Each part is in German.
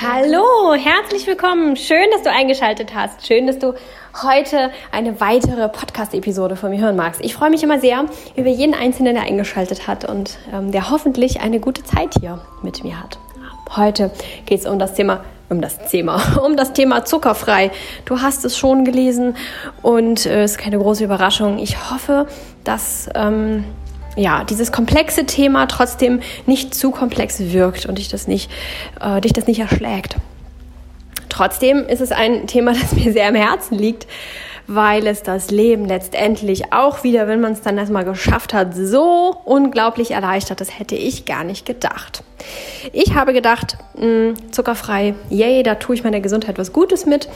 Hallo, herzlich willkommen. Schön, dass du eingeschaltet hast. Schön, dass du heute eine weitere Podcast-Episode von mir hören magst. Ich freue mich immer sehr über jeden Einzelnen, der eingeschaltet hat und ähm, der hoffentlich eine gute Zeit hier mit mir hat. Heute geht es um das Thema um das Thema, um das Thema zuckerfrei. Du hast es schon gelesen und es äh, ist keine große Überraschung. Ich hoffe, dass ähm, ja, dieses komplexe Thema trotzdem nicht zu komplex wirkt und dich das nicht, äh, dich das nicht erschlägt. Trotzdem ist es ein Thema, das mir sehr am Herzen liegt, weil es das Leben letztendlich auch wieder, wenn man es dann erstmal geschafft hat, so unglaublich erleichtert. Das hätte ich gar nicht gedacht. Ich habe gedacht, mh, hm, zuckerfrei, yay, da tue ich meiner Gesundheit was Gutes mit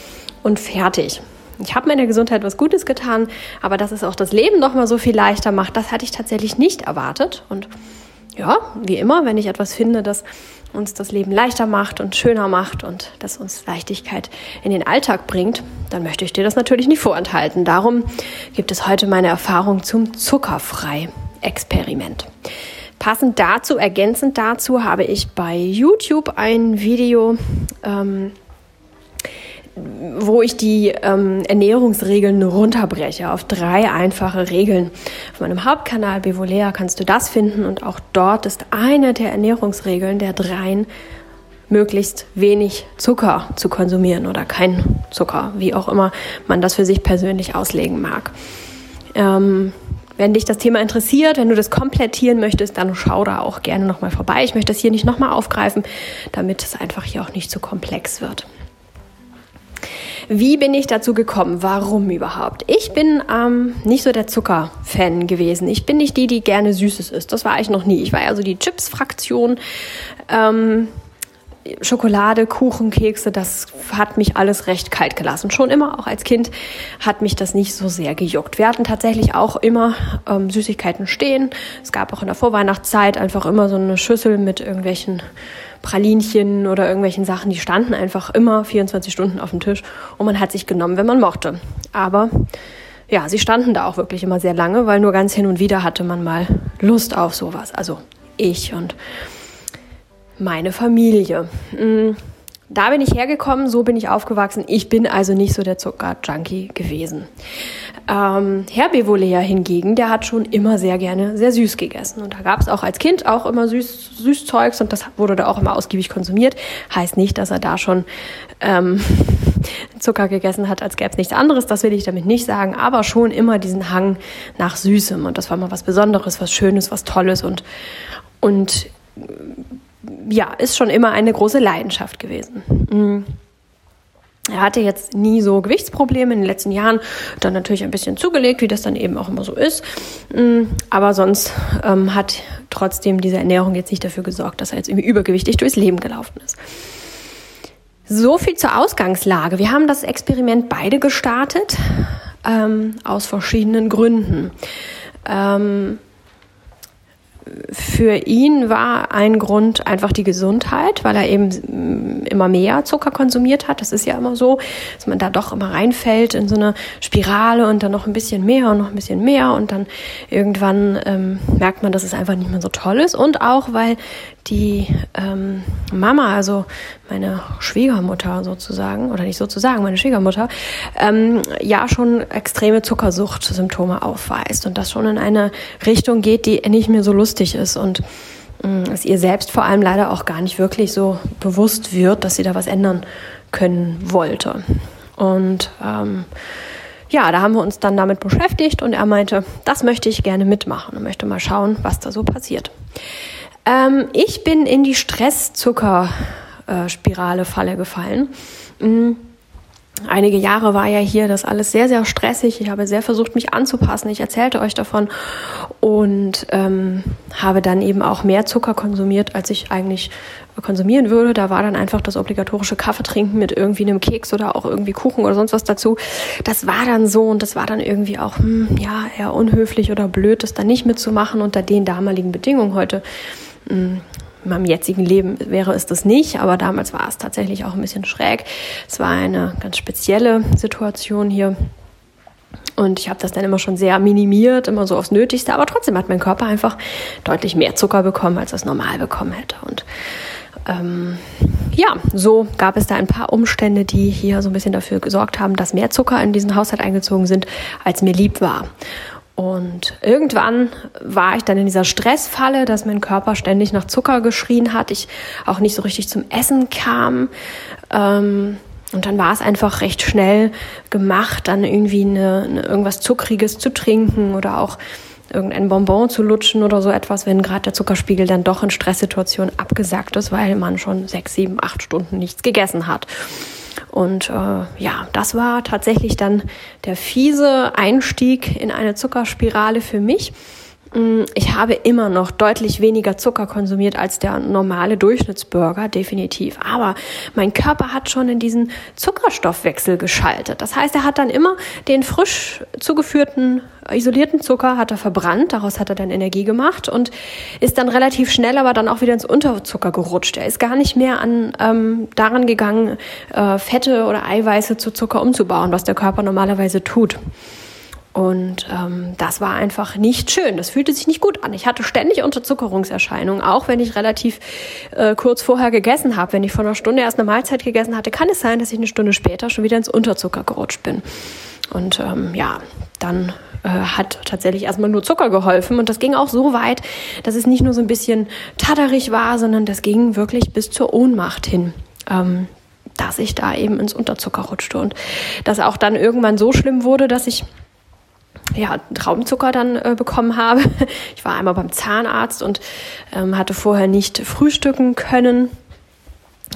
und fertig. Ich habe meiner Gesundheit was Gutes getan, aber dass es auch das Leben noch mal so viel leichter macht, das hatte ich tatsächlich nicht erwartet. Und ja, wie immer, wenn ich etwas finde, das uns das Leben leichter macht und schöner macht und das uns Leichtigkeit in den Alltag bringt, dann möchte ich dir das natürlich nicht vorenthalten. Darum gibt es heute meine Erfahrung zum Zuckerfrei-Experiment. Passend dazu, ergänzend dazu, habe ich bei YouTube ein Video ähm, wo ich die ähm, Ernährungsregeln runterbreche auf drei einfache Regeln. Auf meinem Hauptkanal Bevolea kannst du das finden und auch dort ist eine der Ernährungsregeln der dreien möglichst wenig Zucker zu konsumieren oder kein Zucker, wie auch immer man das für sich persönlich auslegen mag. Ähm, wenn dich das Thema interessiert, wenn du das komplettieren möchtest, dann schau da auch gerne nochmal vorbei. Ich möchte das hier nicht nochmal aufgreifen, damit es einfach hier auch nicht zu komplex wird. Wie bin ich dazu gekommen? Warum überhaupt? Ich bin ähm, nicht so der Zucker-Fan gewesen. Ich bin nicht die, die gerne Süßes isst. Das war ich noch nie. Ich war ja so die Chips-Fraktion. Ähm, Schokolade, Kuchen, Kekse, das hat mich alles recht kalt gelassen. Schon immer, auch als Kind, hat mich das nicht so sehr gejuckt. Wir hatten tatsächlich auch immer ähm, Süßigkeiten stehen. Es gab auch in der Vorweihnachtszeit einfach immer so eine Schüssel mit irgendwelchen Pralinchen oder irgendwelchen Sachen, die standen einfach immer 24 Stunden auf dem Tisch und man hat sich genommen, wenn man mochte. Aber ja, sie standen da auch wirklich immer sehr lange, weil nur ganz hin und wieder hatte man mal Lust auf sowas. Also ich und meine Familie. Mm, da bin ich hergekommen, so bin ich aufgewachsen. Ich bin also nicht so der Zucker-Junkie gewesen. Ähm, Herr Bevolea hingegen, der hat schon immer sehr gerne sehr süß gegessen. Und da gab es auch als Kind auch immer süß, Süßzeugs und das wurde da auch immer ausgiebig konsumiert. Heißt nicht, dass er da schon ähm, Zucker gegessen hat, als gäbe es nichts anderes. Das will ich damit nicht sagen, aber schon immer diesen Hang nach Süßem. Und das war mal was Besonderes, was Schönes, was Tolles und, und ja, ist schon immer eine große Leidenschaft gewesen. Mhm. Er hatte jetzt nie so Gewichtsprobleme in den letzten Jahren, dann natürlich ein bisschen zugelegt, wie das dann eben auch immer so ist. Mm, aber sonst ähm, hat trotzdem diese Ernährung jetzt nicht dafür gesorgt, dass er jetzt irgendwie übergewichtig durchs Leben gelaufen ist. So viel zur Ausgangslage. Wir haben das Experiment beide gestartet, ähm, aus verschiedenen Gründen. Ähm, für ihn war ein Grund einfach die Gesundheit, weil er eben mm, immer mehr Zucker konsumiert hat. Das ist ja immer so, dass man da doch immer reinfällt in so eine Spirale und dann noch ein bisschen mehr und noch ein bisschen mehr und dann irgendwann ähm, merkt man, dass es einfach nicht mehr so toll ist. Und auch, weil die ähm, Mama, also meine Schwiegermutter sozusagen, oder nicht sozusagen, meine Schwiegermutter, ähm, ja schon extreme Zuckersucht-Symptome aufweist und das schon in eine Richtung geht, die nicht mehr so lustig ist und ähm, es ihr selbst vor allem leider auch gar nicht wirklich so bewusst wird, dass sie da was ändern können wollte. Und ähm, ja, da haben wir uns dann damit beschäftigt und er meinte, das möchte ich gerne mitmachen und möchte mal schauen, was da so passiert. Ähm, ich bin in die Stresszuckerspirale-Falle gefallen. Mhm. Einige Jahre war ja hier das alles sehr, sehr stressig. Ich habe sehr versucht, mich anzupassen. Ich erzählte euch davon und ähm, habe dann eben auch mehr Zucker konsumiert, als ich eigentlich konsumieren würde. Da war dann einfach das obligatorische Kaffee trinken mit irgendwie einem Keks oder auch irgendwie Kuchen oder sonst was dazu. Das war dann so und das war dann irgendwie auch hm, ja eher unhöflich oder blöd, das dann nicht mitzumachen unter den damaligen Bedingungen heute in meinem jetzigen Leben wäre es das nicht, aber damals war es tatsächlich auch ein bisschen schräg. Es war eine ganz spezielle Situation hier. Und ich habe das dann immer schon sehr minimiert, immer so aufs Nötigste. Aber trotzdem hat mein Körper einfach deutlich mehr Zucker bekommen, als es normal bekommen hätte. Und ähm, ja, so gab es da ein paar Umstände, die hier so ein bisschen dafür gesorgt haben, dass mehr Zucker in diesen Haushalt eingezogen sind, als mir lieb war. Und irgendwann war ich dann in dieser Stressfalle, dass mein Körper ständig nach Zucker geschrien hat, ich auch nicht so richtig zum Essen kam. Ähm, und dann war es einfach recht schnell gemacht, dann irgendwie eine, eine, irgendwas Zuckriges zu trinken oder auch irgendein Bonbon zu lutschen oder so etwas, wenn gerade der Zuckerspiegel dann doch in Stresssituationen abgesackt ist, weil man schon sechs, sieben, acht Stunden nichts gegessen hat. Und äh, ja, das war tatsächlich dann der fiese Einstieg in eine Zuckerspirale für mich. Mm, ich habe immer noch deutlich weniger Zucker konsumiert als der normale Durchschnittsbürger, definitiv. Aber mein Körper hat schon in diesen Zuckerstoffwechsel geschaltet. Das heißt, er hat dann immer den frisch zugeführten isolierten Zucker hat er verbrannt, daraus hat er dann Energie gemacht und ist dann relativ schnell aber dann auch wieder ins Unterzucker gerutscht. Er ist gar nicht mehr an ähm, daran gegangen, äh, Fette oder Eiweiße zu Zucker umzubauen, was der Körper normalerweise tut. Und ähm, das war einfach nicht schön. Das fühlte sich nicht gut an. Ich hatte ständig Unterzuckerungserscheinungen, auch wenn ich relativ äh, kurz vorher gegessen habe. Wenn ich vor einer Stunde erst eine Mahlzeit gegessen hatte, kann es sein, dass ich eine Stunde später schon wieder ins Unterzucker gerutscht bin. Und ähm, ja, dann äh, hat tatsächlich erstmal nur Zucker geholfen. Und das ging auch so weit, dass es nicht nur so ein bisschen tatterig war, sondern das ging wirklich bis zur Ohnmacht hin. Ähm, dass ich da eben ins Unterzucker rutschte und das auch dann irgendwann so schlimm wurde, dass ich ja, Traubenzucker dann äh, bekommen habe. Ich war einmal beim Zahnarzt und ähm, hatte vorher nicht frühstücken können.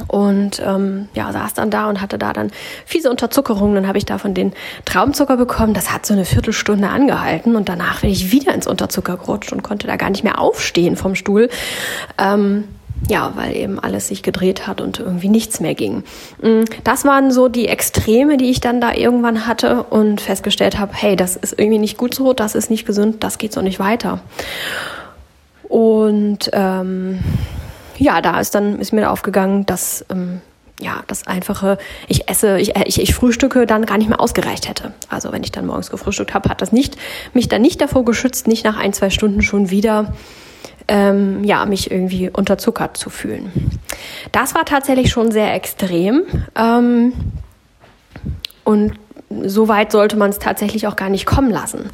Und ähm, ja, saß dann da und hatte da dann fiese Unterzuckerung. Dann habe ich davon den Traubenzucker bekommen. Das hat so eine Viertelstunde angehalten und danach bin ich wieder ins Unterzucker gerutscht und konnte da gar nicht mehr aufstehen vom Stuhl. Ähm, ja, weil eben alles sich gedreht hat und irgendwie nichts mehr ging. Mm, das waren so die Extreme, die ich dann da irgendwann hatte und festgestellt habe, hey, das ist irgendwie nicht gut so, das ist nicht gesund, das geht so nicht weiter. Und ähm, ja, da ist dann ist mir aufgegangen, dass ähm, ja, das einfache, ich esse, ich, ich, ich frühstücke dann gar nicht mehr ausgereicht hätte. Also wenn ich dann morgens gefrühstückt habe, hat das nicht mich dann nicht davor geschützt, nicht nach ein, zwei Stunden schon wieder ähm, ja, mich irgendwie unterzuckert zu fühlen. Das war tatsächlich schon sehr extrem. Ähm, und so weit sollte man es tatsächlich auch gar nicht kommen lassen.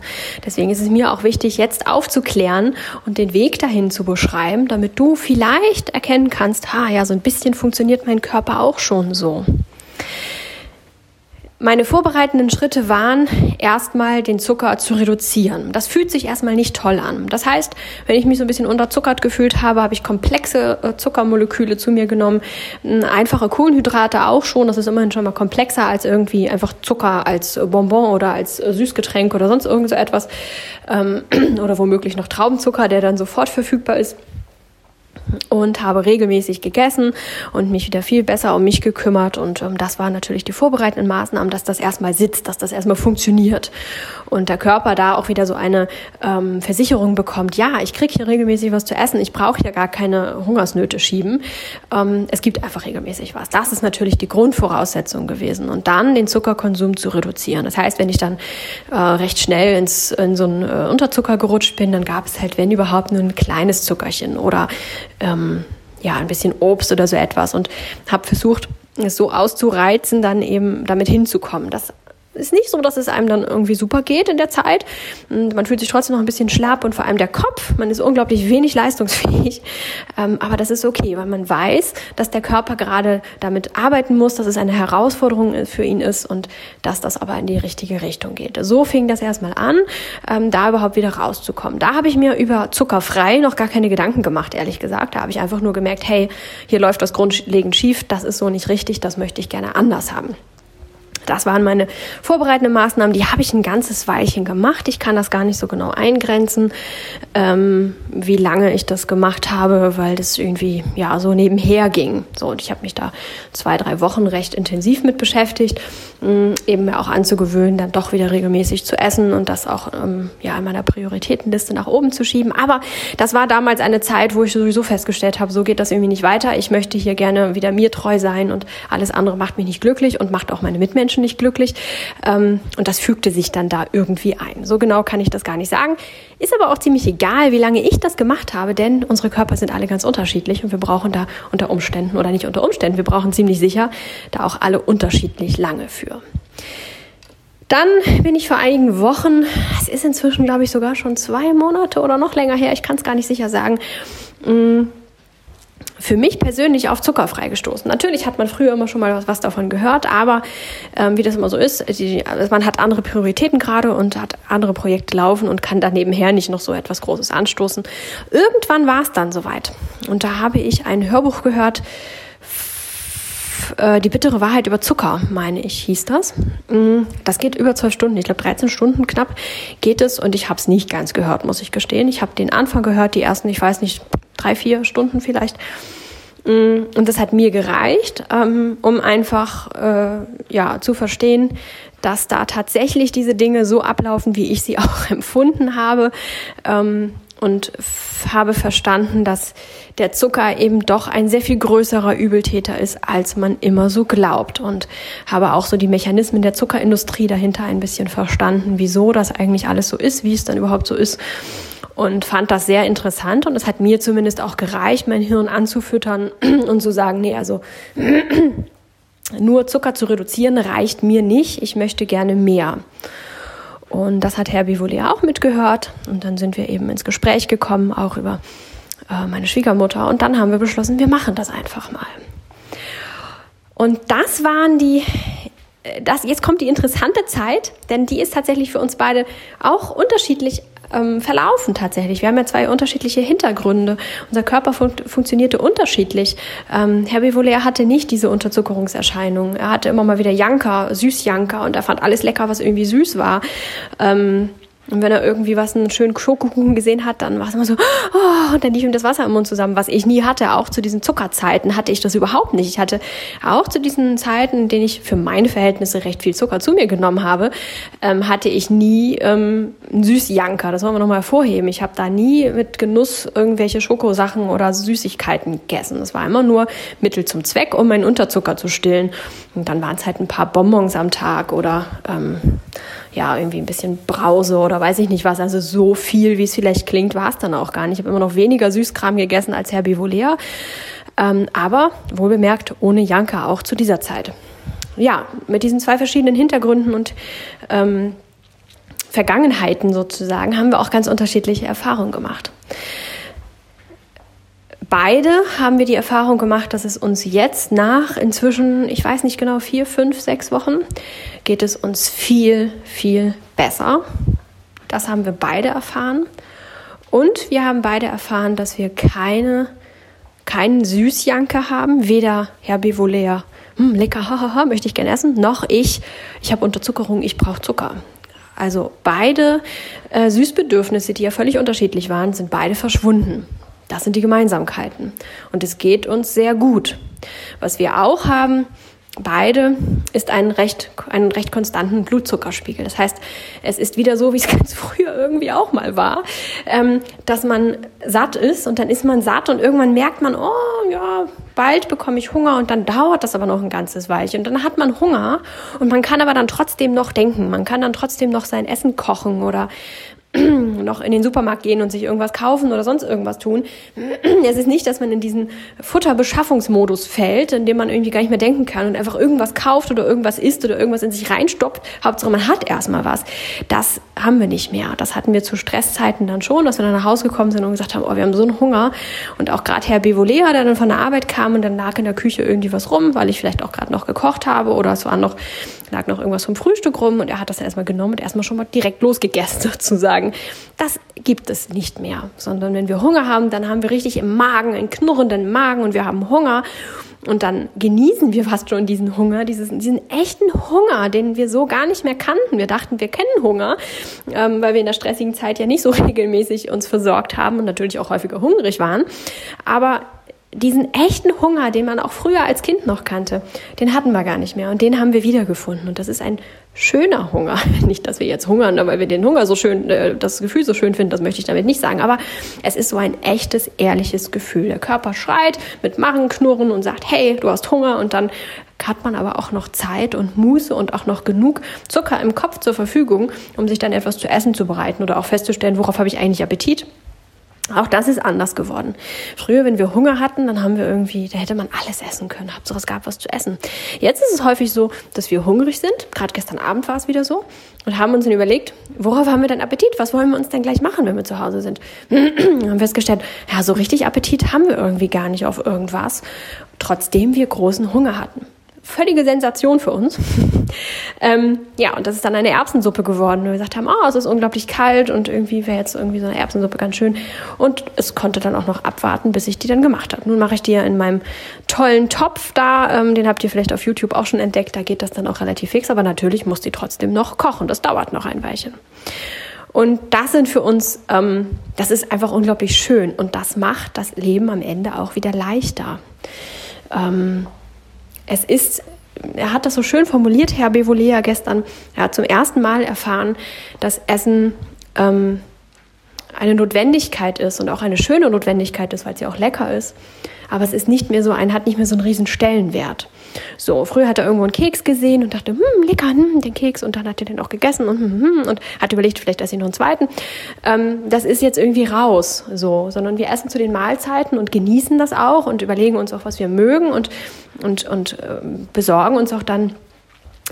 Deswegen ist es mir auch wichtig, jetzt aufzuklären und den Weg dahin zu beschreiben, damit du vielleicht erkennen kannst, ha, ja, so ein bisschen funktioniert mein Körper auch schon so. Meine vorbereitenden Schritte waren, erstmal den Zucker zu reduzieren. Das fühlt sich erstmal nicht toll an. Das heißt, wenn ich mich so ein bisschen unterzuckert gefühlt habe, habe ich komplexe äh, Zuckermoleküle zu mir genommen. Einfache Kohlenhydrate auch schon. Das ist immerhin schon mal komplexer als irgendwie einfach Zucker als Bonbon oder als äh, Süßgetränk oder sonst irgend so etwas. Ähm, oder womöglich noch Traubenzucker, der dann sofort verfügbar ist und habe regelmäßig gegessen und mich wieder viel besser um mich gekümmert. Und ähm, das waren natürlich die vorbereitenden Maßnahmen, dass das erstmal sitzt, dass das erstmal funktioniert und der Körper da auch wieder so eine ähm, Versicherung bekommt, ja, ich kriege hier regelmäßig was zu essen, ich brauche hier gar keine Hungersnöte schieben. Ähm, es gibt einfach regelmäßig was. Das ist natürlich die Grundvoraussetzung gewesen. Und dann den Zuckerkonsum zu reduzieren. Das heißt, wenn ich dann äh, recht schnell ins, in so einen äh, Unterzucker gerutscht bin, dann gab es halt, wenn überhaupt, nur ein kleines Zuckerchen oder ähm, ja, ein bisschen Obst oder so etwas und habe versucht, es so auszureizen, dann eben damit hinzukommen. Das ist nicht so, dass es einem dann irgendwie super geht in der Zeit. Und man fühlt sich trotzdem noch ein bisschen schlapp und vor allem der Kopf, man ist unglaublich wenig leistungsfähig. Ähm, aber das ist okay, weil man weiß, dass der Körper gerade damit arbeiten muss, dass es eine Herausforderung für ihn ist und dass das aber in die richtige Richtung geht. So fing das erstmal an, ähm, da überhaupt wieder rauszukommen. Da habe ich mir über zuckerfrei noch gar keine Gedanken gemacht, ehrlich gesagt. Da habe ich einfach nur gemerkt, hey, hier läuft was grundlegend schief, das ist so nicht richtig, das möchte ich gerne anders haben. Das waren meine vorbereitenden Maßnahmen. Die habe ich ein ganzes Weilchen gemacht. Ich kann das gar nicht so genau eingrenzen, ähm, wie lange ich das gemacht habe, weil das irgendwie ja so nebenher ging. So und ich habe mich da zwei drei Wochen recht intensiv mit beschäftigt, ähm, eben mir auch anzugewöhnen, dann doch wieder regelmäßig zu essen und das auch ähm, ja in meiner Prioritätenliste nach oben zu schieben. Aber das war damals eine Zeit, wo ich sowieso festgestellt habe, so geht das irgendwie nicht weiter. Ich möchte hier gerne wieder mir treu sein und alles andere macht mich nicht glücklich und macht auch meine Mitmenschen Menschen nicht glücklich. Ähm, und das fügte sich dann da irgendwie ein. So genau kann ich das gar nicht sagen. Ist aber auch ziemlich egal, wie lange ich das gemacht habe, denn unsere Körper sind alle ganz unterschiedlich und wir brauchen da unter Umständen oder nicht unter Umständen, wir brauchen ziemlich sicher da auch alle unterschiedlich lange für. Dann bin ich vor einigen Wochen, es ist inzwischen, glaube ich, sogar schon zwei Monate oder noch länger her, ich kann es gar nicht sicher sagen, mm, für mich persönlich auf zuckerfrei gestoßen. Natürlich hat man früher immer schon mal was, was davon gehört, aber ähm, wie das immer so ist, die, also man hat andere Prioritäten gerade und hat andere Projekte laufen und kann da nebenher nicht noch so etwas Großes anstoßen. Irgendwann war es dann soweit. Und da habe ich ein Hörbuch gehört, äh, Die bittere Wahrheit über Zucker, meine ich, hieß das. Mm, das geht über zwölf Stunden, ich glaube 13 Stunden knapp geht es und ich habe es nicht ganz gehört, muss ich gestehen. Ich habe den Anfang gehört, die ersten, ich weiß nicht, drei, vier Stunden vielleicht. Mm, und das hat mir gereicht, ähm, um einfach äh, ja, zu verstehen, dass da tatsächlich diese Dinge so ablaufen, wie ich sie auch empfunden habe. Ähm, und habe verstanden, dass der Zucker eben doch ein sehr viel größerer Übeltäter ist, als man immer so glaubt. Und habe auch so die Mechanismen der Zuckerindustrie dahinter ein bisschen verstanden, wieso das eigentlich alles so ist, wie es dann überhaupt so ist und fand das sehr interessant und es hat mir zumindest auch gereicht, mein Hirn anzufüttern und zu sagen, nee, also nur Zucker zu reduzieren reicht mir nicht, ich möchte gerne mehr. Und das hat Herr Bivolier auch mitgehört und dann sind wir eben ins Gespräch gekommen, auch über äh, meine Schwiegermutter und dann haben wir beschlossen, wir machen das einfach mal. Und das waren die äh, das, jetzt kommt die interessante Zeit, denn die ist tatsächlich für uns beide auch unterschiedlich ähm, verlaufen tatsächlich. Wir haben ja zwei unterschiedliche Hintergründe. Unser Körper fun funktionierte unterschiedlich. Ähm, Herr Bivolaire hatte nicht diese Unterzuckerungserscheinungen. Er hatte immer mal wieder Janker, Süßjanker und er fand alles lecker, was irgendwie süß war. Ähm, und wenn er irgendwie was, einen schönen Schokokuchen gesehen hat, dann war es immer so, oh, und dann lief ihm das Wasser im Mund zusammen, was ich nie hatte. Auch zu diesen Zuckerzeiten hatte ich das überhaupt nicht. Ich hatte auch zu diesen Zeiten, in denen ich für meine Verhältnisse recht viel Zucker zu mir genommen habe, ähm, hatte ich nie ähm, einen Süßjanker. Das wollen wir nochmal hervorheben. Ich habe da nie mit Genuss irgendwelche Schokosachen oder Süßigkeiten gegessen. Das war immer nur Mittel zum Zweck, um meinen Unterzucker zu stillen. Und dann waren es halt ein paar Bonbons am Tag oder ähm, ja, irgendwie ein bisschen Brause oder weiß ich nicht was. Also so viel, wie es vielleicht klingt, war es dann auch gar nicht. Ich habe immer noch weniger Süßkram gegessen als Herr Bivolea. Ähm, aber wohl bemerkt, ohne Janka auch zu dieser Zeit. Ja, mit diesen zwei verschiedenen Hintergründen und ähm, Vergangenheiten sozusagen haben wir auch ganz unterschiedliche Erfahrungen gemacht. Beide haben wir die Erfahrung gemacht, dass es uns jetzt nach inzwischen, ich weiß nicht genau, vier, fünf, sechs Wochen, geht es uns viel, viel besser. Das haben wir beide erfahren. Und wir haben beide erfahren, dass wir keine, keinen Süßjanker haben, weder Herr Bivolea, hm, lecker, hahaha, möchte ich gerne essen, noch ich, ich habe Unterzuckerung, ich brauche Zucker. Also beide äh, Süßbedürfnisse, die ja völlig unterschiedlich waren, sind beide verschwunden. Das sind die Gemeinsamkeiten. Und es geht uns sehr gut. Was wir auch haben, beide ist ein recht, einen recht konstanten Blutzuckerspiegel. Das heißt, es ist wieder so, wie es ganz früher irgendwie auch mal war, ähm, dass man satt ist und dann ist man satt und irgendwann merkt man, oh ja, bald bekomme ich Hunger und dann dauert das aber noch ein ganzes Weilchen. Und dann hat man Hunger und man kann aber dann trotzdem noch denken, man kann dann trotzdem noch sein Essen kochen oder noch in den Supermarkt gehen und sich irgendwas kaufen oder sonst irgendwas tun. Es ist nicht, dass man in diesen Futterbeschaffungsmodus fällt, in dem man irgendwie gar nicht mehr denken kann und einfach irgendwas kauft oder irgendwas isst oder irgendwas in sich reinstoppt. Hauptsache, man hat erstmal was. Das haben wir nicht mehr. Das hatten wir zu Stresszeiten dann schon, dass wir dann nach Hause gekommen sind und gesagt haben, oh, wir haben so einen Hunger. Und auch gerade Herr Bevolea, der dann von der Arbeit kam und dann lag in der Küche irgendwie was rum, weil ich vielleicht auch gerade noch gekocht habe oder es war noch, lag noch irgendwas vom Frühstück rum und er hat das dann erstmal genommen und erstmal schon mal direkt losgegessen sozusagen. Das gibt es nicht mehr, sondern wenn wir Hunger haben, dann haben wir richtig im Magen, einen knurrenden Magen und wir haben Hunger und dann genießen wir fast schon diesen Hunger, diesen, diesen echten Hunger, den wir so gar nicht mehr kannten. Wir dachten, wir kennen Hunger, ähm, weil wir in der stressigen Zeit ja nicht so regelmäßig uns versorgt haben und natürlich auch häufiger hungrig waren. Aber diesen echten Hunger, den man auch früher als Kind noch kannte, den hatten wir gar nicht mehr und den haben wir wiedergefunden und das ist ein schöner Hunger. Nicht, dass wir jetzt hungern, weil wir den Hunger so schön, äh, das Gefühl so schön finden, das möchte ich damit nicht sagen, aber es ist so ein echtes, ehrliches Gefühl. Der Körper schreit mit Magenknurren und sagt, hey, du hast Hunger und dann hat man aber auch noch Zeit und Muße und auch noch genug Zucker im Kopf zur Verfügung, um sich dann etwas zu essen zu bereiten oder auch festzustellen, worauf habe ich eigentlich Appetit. Auch das ist anders geworden. Früher, wenn wir Hunger hatten, dann haben wir irgendwie, da hätte man alles essen können. Hauptsache es gab was zu essen. Jetzt ist es häufig so, dass wir hungrig sind. Gerade gestern Abend war es wieder so. Und haben uns dann überlegt, worauf haben wir denn Appetit? Was wollen wir uns denn gleich machen, wenn wir zu Hause sind? haben festgestellt, ja, so richtig Appetit haben wir irgendwie gar nicht auf irgendwas. Trotzdem wir großen Hunger hatten völlige Sensation für uns. ähm, ja, und das ist dann eine Erbsensuppe geworden. Und wir gesagt haben, oh, es ist unglaublich kalt und irgendwie wäre jetzt irgendwie so eine Erbsensuppe ganz schön. Und es konnte dann auch noch abwarten, bis ich die dann gemacht habe. Nun mache ich die ja in meinem tollen Topf da. Ähm, den habt ihr vielleicht auf YouTube auch schon entdeckt. Da geht das dann auch relativ fix. Aber natürlich muss die trotzdem noch kochen. Das dauert noch ein Weilchen. Und das sind für uns, ähm, das ist einfach unglaublich schön. Und das macht das Leben am Ende auch wieder leichter. Ähm, es ist, er hat das so schön formuliert, Herr Bevolea gestern, er hat zum ersten Mal erfahren, dass Essen ähm, eine Notwendigkeit ist und auch eine schöne Notwendigkeit ist, weil ja auch lecker ist. Aber es ist nicht mehr so ein, hat nicht mehr so einen riesen Stellenwert. So, früher hat er irgendwo einen Keks gesehen und dachte, hm, lecker, hm, den Keks. Und dann hat er den auch gegessen und, hm, hm, und hat überlegt, vielleicht esse ich noch einen zweiten. Ähm, das ist jetzt irgendwie raus, so. Sondern wir essen zu den Mahlzeiten und genießen das auch und überlegen uns auch, was wir mögen und, und, und äh, besorgen uns auch dann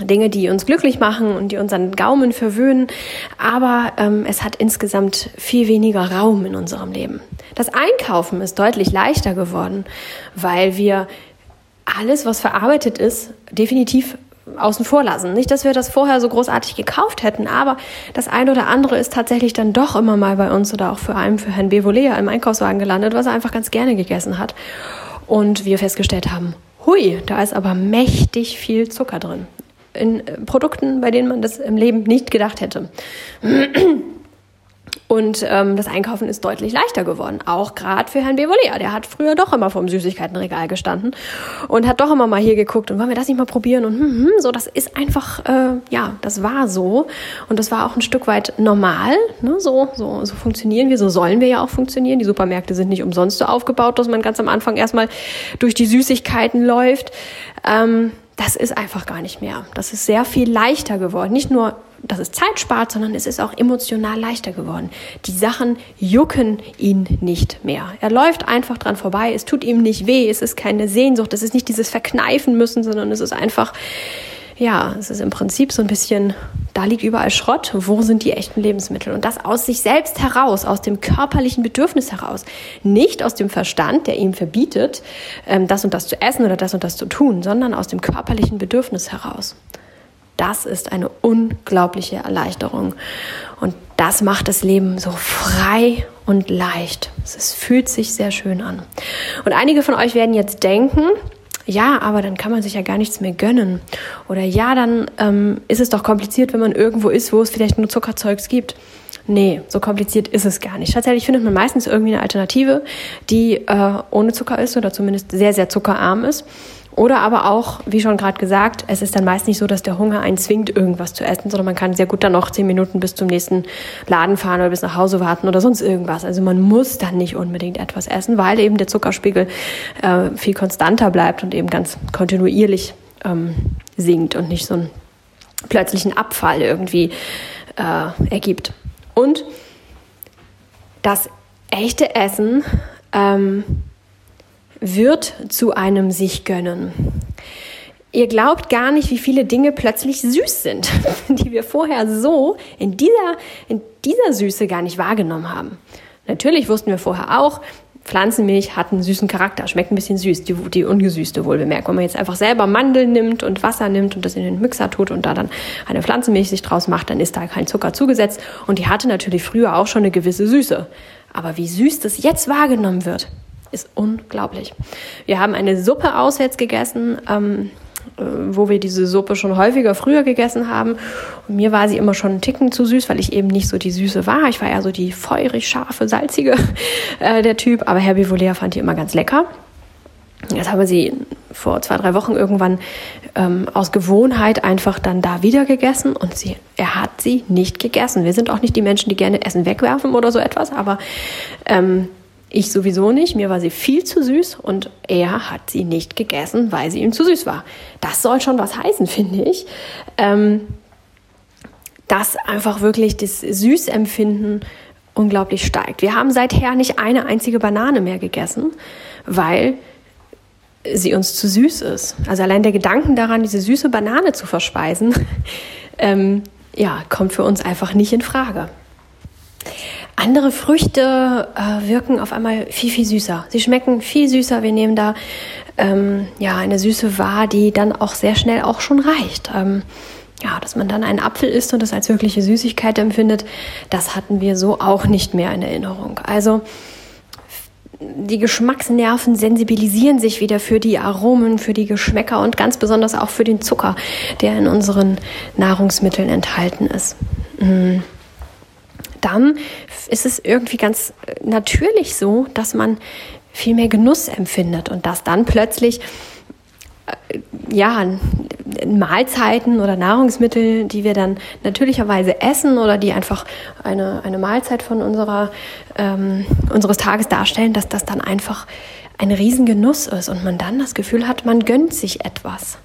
Dinge, die uns glücklich machen und die unseren Gaumen verwöhnen, aber ähm, es hat insgesamt viel weniger Raum in unserem Leben. Das Einkaufen ist deutlich leichter geworden, weil wir alles, was verarbeitet ist, definitiv außen vor lassen. Nicht, dass wir das vorher so großartig gekauft hätten, aber das eine oder andere ist tatsächlich dann doch immer mal bei uns oder auch für einen, für Herrn Bevolea im Einkaufswagen gelandet, was er einfach ganz gerne gegessen hat. Und wir festgestellt haben, hui, da ist aber mächtig viel Zucker drin. In Produkten, bei denen man das im Leben nicht gedacht hätte. Und ähm, das Einkaufen ist deutlich leichter geworden, auch gerade für Herrn Bevolea. Der hat früher doch immer vom Süßigkeitenregal gestanden und hat doch immer mal hier geguckt und wollen wir das nicht mal probieren und hm, hm, so, das ist einfach, äh, ja, das war so und das war auch ein Stück weit normal, ne? so, so, so funktionieren wir, so sollen wir ja auch funktionieren. Die Supermärkte sind nicht umsonst so aufgebaut, dass man ganz am Anfang erstmal durch die Süßigkeiten läuft. Ähm, das ist einfach gar nicht mehr. Das ist sehr viel leichter geworden. Nicht nur, dass es Zeit spart, sondern es ist auch emotional leichter geworden. Die Sachen jucken ihn nicht mehr. Er läuft einfach dran vorbei. Es tut ihm nicht weh. Es ist keine Sehnsucht. Es ist nicht dieses Verkneifen müssen, sondern es ist einfach, ja, es ist im Prinzip so ein bisschen, da liegt überall Schrott. Wo sind die echten Lebensmittel? Und das aus sich selbst heraus, aus dem körperlichen Bedürfnis heraus. Nicht aus dem Verstand, der ihm verbietet, ähm, das und das zu essen oder das und das zu tun, sondern aus dem körperlichen Bedürfnis heraus. Das ist eine unglaubliche Erleichterung. Und das macht das Leben so frei und leicht. Es fühlt sich sehr schön an. Und einige von euch werden jetzt denken, ja, aber dann kann man sich ja gar nichts mehr gönnen. Oder ja, dann ähm, ist es doch kompliziert, wenn man irgendwo ist, wo es vielleicht nur Zuckerzeugs gibt. Nee, so kompliziert ist es gar nicht. Tatsächlich findet man meistens irgendwie eine Alternative, die äh, ohne Zucker ist oder zumindest sehr, sehr zuckerarm ist. Oder aber auch, wie schon gerade gesagt, es ist dann meist nicht so, dass der Hunger einen zwingt, irgendwas zu essen, sondern man kann sehr gut dann noch zehn Minuten bis zum nächsten Laden fahren oder bis nach Hause warten oder sonst irgendwas. Also man muss dann nicht unbedingt etwas essen, weil eben der Zuckerspiegel äh, viel konstanter bleibt und eben ganz kontinuierlich ähm, sinkt und nicht so einen plötzlichen Abfall irgendwie äh, ergibt. Und das echte Essen ähm, wird zu einem sich gönnen. Ihr glaubt gar nicht, wie viele Dinge plötzlich süß sind, die wir vorher so in dieser, in dieser Süße gar nicht wahrgenommen haben. Natürlich wussten wir vorher auch, Pflanzenmilch hat einen süßen Charakter, schmeckt ein bisschen süß, die, die ungesüßte wohlbemerkt. Wenn man jetzt einfach selber Mandeln nimmt und Wasser nimmt und das in den Mixer tut und da dann eine Pflanzenmilch sich draus macht, dann ist da kein Zucker zugesetzt. Und die hatte natürlich früher auch schon eine gewisse Süße. Aber wie süß das jetzt wahrgenommen wird, ist unglaublich. Wir haben eine Suppe auswärts gegessen, ähm, äh, wo wir diese Suppe schon häufiger früher gegessen haben. Und mir war sie immer schon einen Ticken zu süß, weil ich eben nicht so die Süße war. Ich war eher so die feurig, scharfe, salzige äh, der Typ. Aber Herr Bivolea fand die immer ganz lecker. Jetzt haben wir sie vor zwei, drei Wochen irgendwann ähm, aus Gewohnheit einfach dann da wieder gegessen und sie, er hat sie nicht gegessen. Wir sind auch nicht die Menschen, die gerne Essen wegwerfen oder so etwas, aber ähm, Ich sowieso nicht, mir war sie viel zu süß und er hat sie nicht gegessen, weil sie ihm zu süß war. Das soll schon was heißen, finde ich. Ähm, dass einfach wirklich das Süßempfinden unglaublich steigt. Wir haben seither nicht eine einzige Banane mehr gegessen, weil sie uns zu süß ist. Also allein der Gedanken daran, diese süße Banane zu verspeisen, ähm, ja, kommt für uns einfach nicht in Frage. Andere Früchte äh, wirken auf einmal viel, viel süßer. Sie schmecken viel süßer. Wir nehmen da ähm, ja eine Süße wahr, die dann auch sehr schnell auch schon reicht. Ähm, ja, dass man dann einen Apfel isst und das als wirkliche Süßigkeit empfindet, das hatten wir so auch nicht mehr in Erinnerung. Also die Geschmacksnerven sensibilisieren sich wieder für die Aromen, für die Geschmäcker und ganz besonders auch für den Zucker, der in unseren Nahrungsmitteln enthalten ist. Mhm dann ist es irgendwie ganz natürlich so, dass man viel mehr Genuss empfindet und dass dann plötzlich äh, ja, Mahlzeiten oder Nahrungsmittel, die wir dann natürlicherweise essen oder die einfach eine, eine Mahlzeit von unserer, ähm, unseres Tages darstellen, dass das dann einfach ein Riesengenuss ist und man dann das Gefühl hat, man gönnt sich etwas.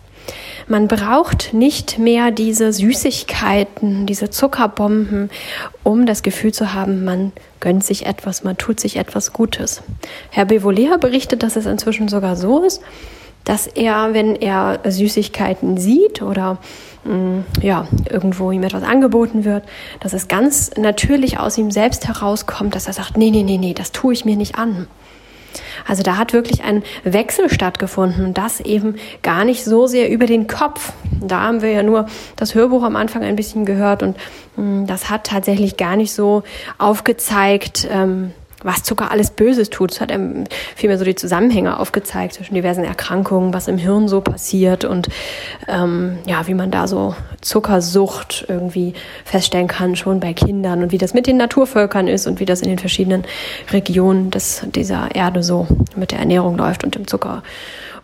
Man braucht nicht mehr diese Süßigkeiten, diese Zuckerbomben, um das Gefühl zu haben, man gönnt sich etwas, man tut sich etwas Gutes. Herr Bevolea berichtet, dass es inzwischen sogar so ist, dass er, wenn er Süßigkeiten sieht oder mm, ja, irgendwo ihm etwas angeboten wird, dass es ganz natürlich aus ihm selbst herauskommt, dass er sagt, nee, nee, nee, nee, das tue ich mir nicht an. Also da hat wirklich ein Wechsel stattgefunden und das eben gar nicht so sehr über den Kopf. Da haben wir ja nur das Hörbuch am Anfang ein bisschen gehört und mh, mm, das hat tatsächlich gar nicht so aufgezeigt, ähm, was Zucker alles Böses tut. Es hat ähm, vielmehr so die Zusammenhänge aufgezeigt zwischen diversen Erkrankungen, was im Hirn so passiert und ähm, ja, wie man da so Zuckersucht irgendwie feststellen kann, schon bei Kindern und wie das mit den Naturvölkern ist und wie das in den verschiedenen Regionen des, dieser Erde so mit der Ernährung läuft und dem Zucker.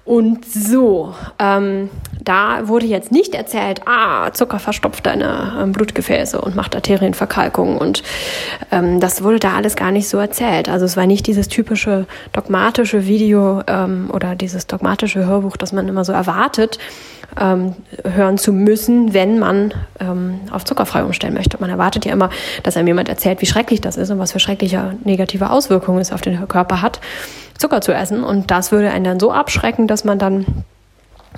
Und so, ähm, da wurde jetzt nicht erzählt, ah, Zucker verstopft deine ähm, Blutgefäße und macht Arterienverkalkung. Und ähm, das wurde da alles gar nicht so erzählt. Also es war nicht dieses typische dogmatische Video ähm, oder dieses dogmatische Hörbuch, das man immer so erwartet, ähm, hören zu müssen, wenn man ähm, auf zuckerfrei umstellen möchte. Man erwartet ja immer, dass einem jemand erzählt, wie schrecklich das ist und was für schreckliche negative Auswirkungen es auf den Körper hat, Zucker zu essen. Und das würde einen dann so abschrecken, dass man dann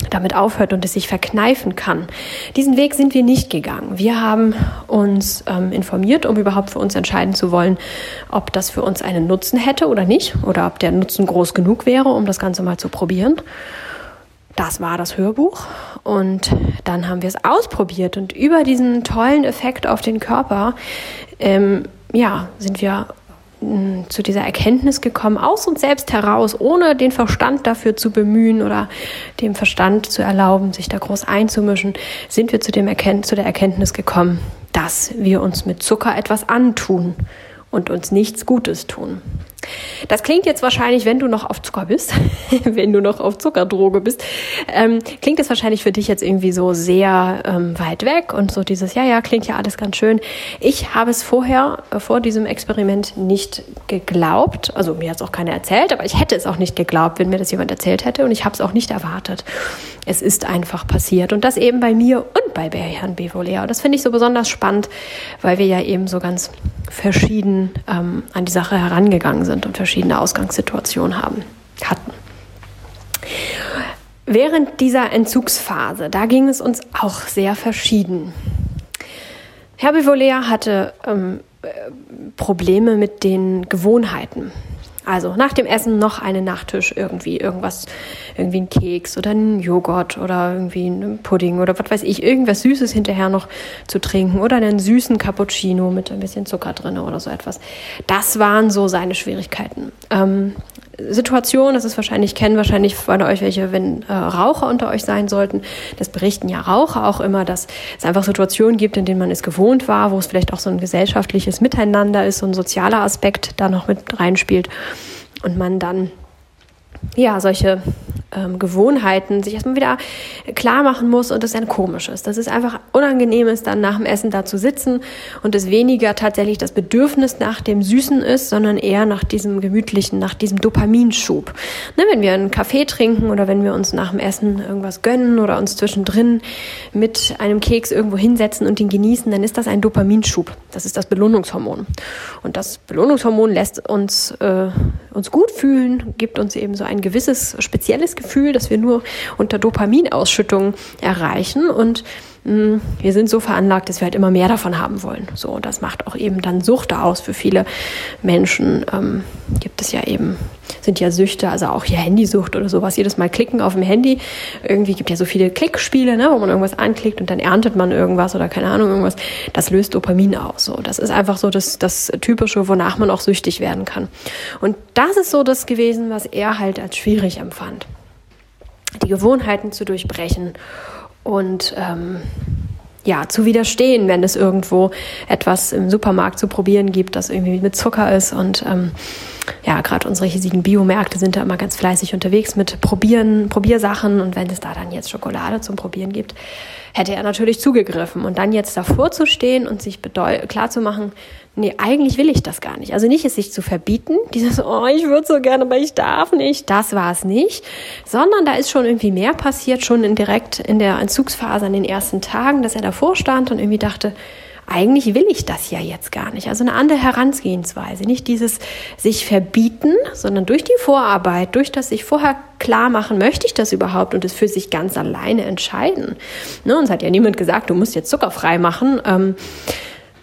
damit aufhört und es sich verkneifen kann. Diesen Weg sind wir nicht gegangen. Wir haben uns ähm, informiert, um überhaupt für uns entscheiden zu wollen, ob das für uns einen Nutzen hätte oder nicht, oder ob der Nutzen groß genug wäre, um das Ganze mal zu probieren. Das war das Hörbuch und dann haben wir es ausprobiert und über diesen tollen Effekt auf den Körper, ähm, ja, sind wir zu dieser Erkenntnis gekommen, aus uns selbst heraus, ohne den Verstand dafür zu bemühen oder dem Verstand zu erlauben, sich da groß einzumischen, sind wir zu, dem Erkennt zu der Erkenntnis gekommen, dass wir uns mit Zucker etwas antun und uns nichts Gutes tun. Das klingt jetzt wahrscheinlich, wenn du noch auf Zucker bist, wenn du noch auf Zuckerdroge bist, ähm, klingt das wahrscheinlich für dich jetzt irgendwie so sehr ähm, weit weg und so dieses, ja, ja, klingt ja alles ganz schön. Ich habe es vorher, äh, vor diesem Experiment nicht geglaubt, also mir hat es auch keiner erzählt, aber ich hätte es auch nicht geglaubt, wenn mir das jemand erzählt hätte und ich habe es auch nicht erwartet. Es ist einfach passiert und das eben bei mir und bei Herrn Bevolea. Und das finde ich so besonders spannend, weil wir ja eben so ganz verschieden ähm, an die Sache herangegangen sind und verschiedene Ausgangssituationen haben, hatten. Während dieser Entzugsphase, da ging es uns auch sehr verschieden. Herr hatte ähm, äh, Probleme mit den Gewohnheiten. Also nach dem Essen noch einen Nachtisch irgendwie, irgendwas, irgendwie ein Keks oder ein Joghurt oder irgendwie ein Pudding oder was weiß ich, irgendwas Süßes hinterher noch zu trinken oder einen süßen Cappuccino mit ein bisschen Zucker drin oder so etwas. Das waren so seine Schwierigkeiten. Ähm, Situation, das ist wahrscheinlich, kennen wahrscheinlich von euch welche, wenn äh, Raucher unter euch sein sollten. Das berichten ja Raucher auch immer, dass es einfach Situationen gibt, in denen man es gewohnt war, wo es vielleicht auch so ein gesellschaftliches Miteinander ist, so ein sozialer Aspekt da noch mit reinspielt und man dann ja solche ähm, Gewohnheiten sich erstmal wieder klar machen muss und das dann komisch ist. Das ist einfach unangenehm ist, dann nach dem Essen da zu sitzen und es weniger tatsächlich das Bedürfnis nach dem Süßen ist, sondern eher nach diesem gemütlichen, nach diesem Dopaminschub. Ne, wenn wir einen Kaffee trinken oder wenn wir uns nach dem Essen irgendwas gönnen oder uns zwischendrin mit einem Keks irgendwo hinsetzen und ihn genießen, dann ist das ein Dopaminschub. Das ist das Belohnungshormon. Und das Belohnungshormon lässt uns, äh, uns gut fühlen, gibt uns eben so ein gewisses spezielles Gefühl, das wir nur unter Dopaminausschüttung erreichen und hm, wir sind so veranlagt, dass wir halt immer mehr davon haben wollen. So, das macht auch eben dann Sucht aus für viele Menschen. Ähm, gibt es ja eben, sind ja Süchte, also auch hier Handysucht oder sowas. Jedes Mal klicken auf dem Handy. Irgendwie gibt ja so viele Klickspiele, ne, wo man irgendwas anklickt und dann erntet man irgendwas oder keine Ahnung, irgendwas. Das löst Dopamin aus. So, das ist einfach so das, das Typische, wonach man auch süchtig werden kann. Und das ist so das gewesen, was er halt als schwierig empfand. Die Gewohnheiten zu durchbrechen und ähm, ja, zu widerstehen, wenn es irgendwo etwas im Supermarkt zu probieren gibt, das irgendwie mit Zucker ist. Und ähm, ja, gerade unsere hiesigen Biomärkte sind da immer ganz fleißig unterwegs mit Probieren, Probiersachen. Und wenn es da dann jetzt Schokolade zum Probieren gibt, hätte er natürlich zugegriffen. Und dann jetzt davor zu stehen und sich klar zu machen, nee, eigentlich will ich das gar nicht. Also nicht es sich zu verbieten, dieses, oh, ich würde so gerne, aber ich darf nicht, das war es nicht, sondern da ist schon irgendwie mehr passiert, schon in direkt in der Entzugsphase an den ersten Tagen, dass er davor stand und irgendwie dachte, eigentlich will ich das ja jetzt gar nicht. Also eine andere Herangehensweise. Nicht dieses sich verbieten, sondern durch die Vorarbeit, durch das sich vorher klar machen, möchte ich das überhaupt und es für sich ganz alleine entscheiden. Ne, uns hat ja niemand gesagt, du musst jetzt zuckerfrei machen. Ähm,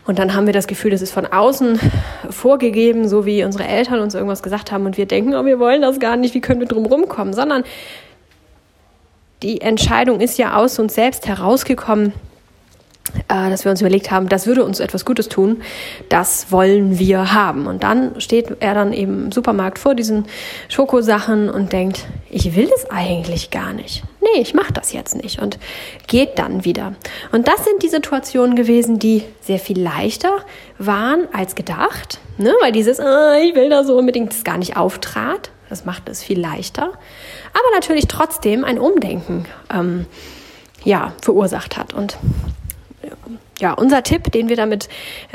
und dann haben wir das Gefühl, das ist von außen vorgegeben, so wie unsere Eltern uns irgendwas gesagt haben und wir denken, oh, wir wollen das gar nicht, wie können wir drum rumkommen, sondern die Entscheidung ist ja aus uns selbst herausgekommen, dass wir uns überlegt haben, das würde uns etwas Gutes tun, das wollen wir haben. Und dann steht er dann eben im Supermarkt vor diesen Schokosachen und denkt, ich will das eigentlich gar nicht. Nee, ich mache das jetzt nicht und geht dann wieder. Und das sind die Situationen gewesen, die sehr viel leichter waren als gedacht, ne? weil dieses, ah, ich will da so unbedingt, das gar nicht auftrat. Das macht es viel leichter. Aber natürlich trotzdem ein Umdenken ähm, ja, verursacht hat. Und ja, unser Tipp, den wir damit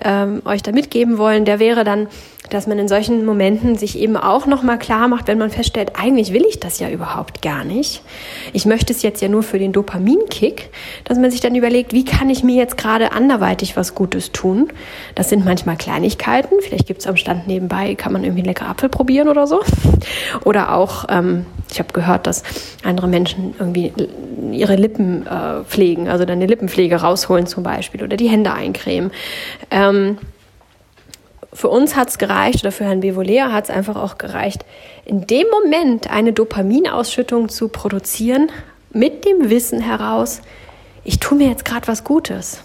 ähm, euch da mitgeben wollen, der wäre dann, dass man in solchen Momenten sich eben auch nochmal klar macht, wenn man feststellt, eigentlich will ich das ja überhaupt gar nicht. Ich möchte es jetzt ja nur für den Dopaminkick, dass man sich dann überlegt, wie kann ich mir jetzt gerade anderweitig was Gutes tun? Das sind manchmal Kleinigkeiten. Vielleicht gibt es am Stand nebenbei, kann man irgendwie einen lecker Apfel probieren oder so. Oder auch, ähm, ich habe gehört, dass andere Menschen irgendwie ihre Lippen äh, pflegen, also dann eine Lippenpflege rausholen zum Beispiel oder die Hände eincremen. Ähm, für uns hat es gereicht, oder für Herrn Bevolea hat es einfach auch gereicht, in dem Moment eine Dopaminausschüttung zu produzieren, mit dem Wissen heraus, ich tue mir jetzt gerade was Gutes.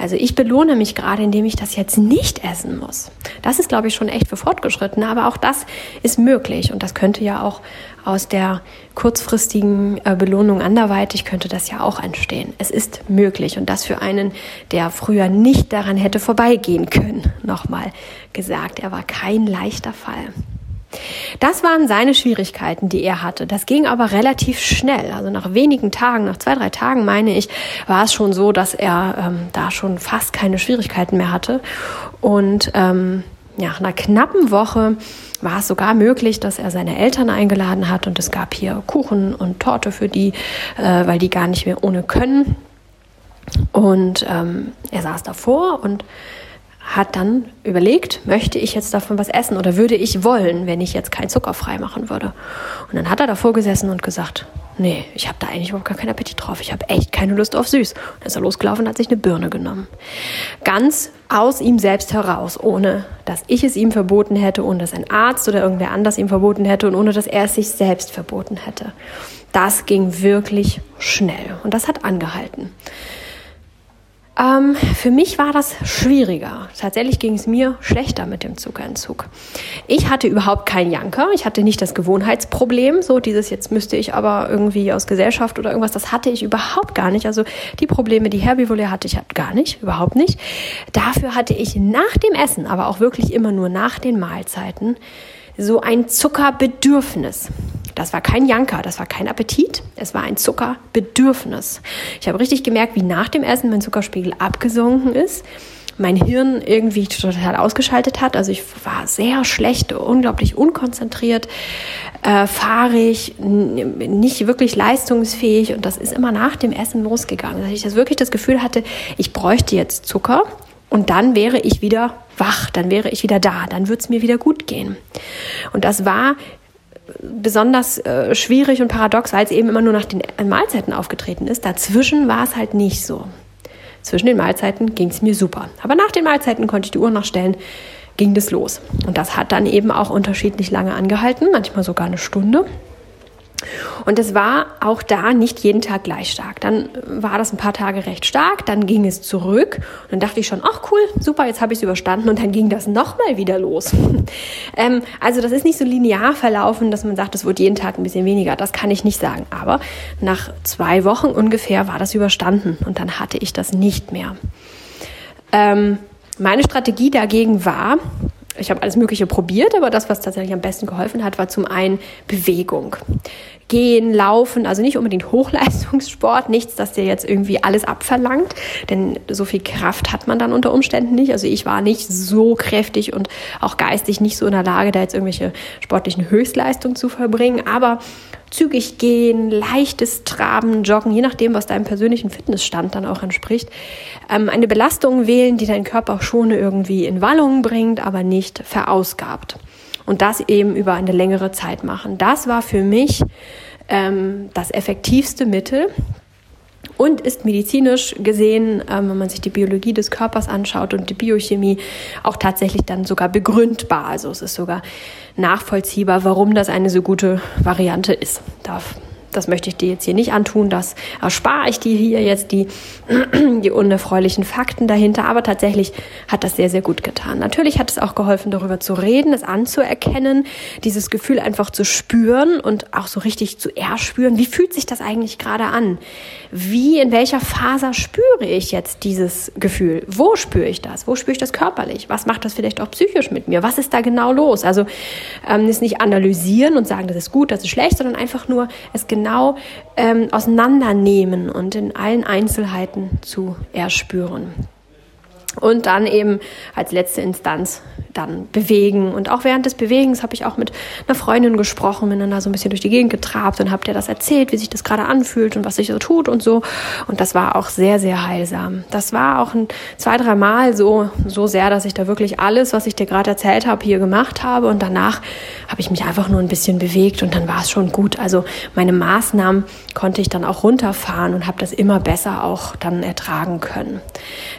Also ich belohne mich gerade, indem ich das jetzt nicht essen muss. Das ist, glaube ich, schon echt für Fortgeschrittene, aber auch das ist möglich und das könnte ja auch aus der kurzfristigen äh, Belohnung anderweitig könnte das ja auch entstehen. Es ist möglich und das für einen, der früher nicht daran hätte vorbeigehen können. Nochmal gesagt, er war kein leichter Fall. Das waren seine Schwierigkeiten, die er hatte. Das ging aber relativ schnell. Also nach wenigen Tagen, nach zwei, drei Tagen meine ich, war es schon so, dass er ähm, da schon fast keine Schwierigkeiten mehr hatte. Und ähm, nach einer knappen Woche war es sogar möglich, dass er seine Eltern eingeladen hat und es gab hier Kuchen und Torte für die, äh, weil die gar nicht mehr ohne können. Und ähm, er saß davor und hat dann überlegt, möchte ich jetzt davon was essen oder würde ich wollen, wenn ich jetzt kein Zucker frei machen würde. Und dann hat er davor gesessen und gesagt, nee, ich habe da eigentlich überhaupt gar keinen Appetit drauf. Ich habe echt keine Lust auf süß. Und dann ist er losgelaufen und hat sich eine Birne genommen. Ganz aus ihm selbst heraus, ohne dass ich es ihm verboten hätte, ohne dass ein Arzt oder irgendwer anders ihm verboten hätte und ohne dass er es sich selbst verboten hätte. Das ging wirklich schnell und das hat angehalten. Ähm, für mich war das schwieriger. Tatsächlich ging es mir schlechter mit dem Zuckerentzug. Ich hatte überhaupt keinen Janker. Ich hatte nicht das Gewohnheitsproblem, so dieses jetzt müsste ich aber irgendwie aus Gesellschaft oder irgendwas. Das hatte ich überhaupt gar nicht. Also die Probleme, die Herbivore hatte ich halt gar nicht, überhaupt nicht. Dafür hatte ich nach dem Essen, aber auch wirklich immer nur nach den Mahlzeiten, so ein Zuckerbedürfnis. Das war kein Janker, das war kein Appetit, es war ein Zuckerbedürfnis. Ich habe richtig gemerkt, wie nach dem Essen mein Zuckerspiegel abgesunken ist mein Hirn irgendwie total ausgeschaltet hat. Also ich war sehr schlecht, unglaublich unkonzentriert, äh, fahrig, nicht wirklich leistungsfähig und das ist immer nach dem Essen losgegangen. Dass ich das wirklich das Gefühl hatte, ich bräuchte jetzt Zucker und dann wäre ich wieder wach, dann wäre ich wieder da, dann würde es mir wieder gut gehen. Und das war besonders äh, schwierig und paradox, weil es eben immer nur nach den Mahlzeiten aufgetreten ist. Dazwischen war es halt nicht so. Zwischen den Mahlzeiten ging es mir super. Aber nach den Mahlzeiten konnte ich die Uhr nachstellen, ging das los. Und das hat dann eben auch unterschiedlich lange angehalten, manchmal sogar eine Stunde. Und es war auch da nicht jeden Tag gleich stark. Dann war das ein paar Tage recht stark, dann ging es zurück und dann dachte ich schon, ach cool, super, jetzt habe ich es überstanden und dann ging das nochmal wieder los. ähm, also das ist nicht so linear verlaufen, dass man sagt, es wird jeden Tag ein bisschen weniger. Das kann ich nicht sagen. Aber nach zwei Wochen ungefähr war das überstanden und dann hatte ich das nicht mehr. Ähm, meine Strategie dagegen war, ich habe alles Mögliche probiert, aber das, was tatsächlich am besten geholfen hat, war zum einen Bewegung. Gehen, Laufen, also nicht unbedingt Hochleistungssport, nichts, das dir jetzt irgendwie alles abverlangt, denn so viel Kraft hat man dann unter Umständen nicht. Also ich war nicht so kräftig und auch geistig nicht so in der Lage, da jetzt irgendwelche sportlichen Höchstleistungen zu verbringen, aber zügig gehen, leichtes Traben, Joggen, je nachdem, was deinem persönlichen Fitnessstand dann auch entspricht. Ähm, eine Belastung wählen, die deinen Körper auch schon irgendwie in Wallung bringt, aber nicht verausgabt. Und das eben über eine längere Zeit machen. Das war für mich ähm, das effektivste Mittel, und ist medizinisch gesehen, ähm, wenn man sich die Biologie des Körpers anschaut und die Biochemie, auch tatsächlich dann sogar begründbar. Also es ist sogar nachvollziehbar, warum das eine so gute Variante ist. Darf das möchte ich dir jetzt hier nicht antun, das erspare ich dir hier jetzt die, die unerfreulichen Fakten dahinter, aber tatsächlich hat das sehr, sehr gut getan. Natürlich hat es auch geholfen, darüber zu reden, es anzuerkennen, dieses Gefühl einfach zu spüren und auch so richtig zu erspüren, wie fühlt sich das eigentlich gerade an? Wie, in welcher Faser spüre ich jetzt dieses Gefühl? Wo spüre ich das? Wo spüre ich das körperlich? Was macht das vielleicht auch psychisch mit mir? Was ist da genau los? Also ähm, es nicht analysieren und sagen, das ist gut, das ist schlecht, sondern einfach nur es genau genau ähm, auseinandernehmen und in allen Einzelheiten zu erspüren. Und dann eben als letzte Instanz dann bewegen. Und auch während des Bewegens habe ich auch mit einer Freundin gesprochen, bin dann da so ein bisschen durch die Gegend getrabt und habe dir das erzählt, wie sich das gerade anfühlt und was sich so tut und so. Und das war auch sehr, sehr heilsam. Das war auch ein, zwei, drei Mal so, so sehr, dass ich da wirklich alles, was ich dir gerade erzählt habe, hier gemacht habe. Und danach habe ich mich einfach nur ein bisschen bewegt und dann war es schon gut. Also meine Maßnahmen konnte ich dann auch runterfahren und habe das immer besser auch dann ertragen können.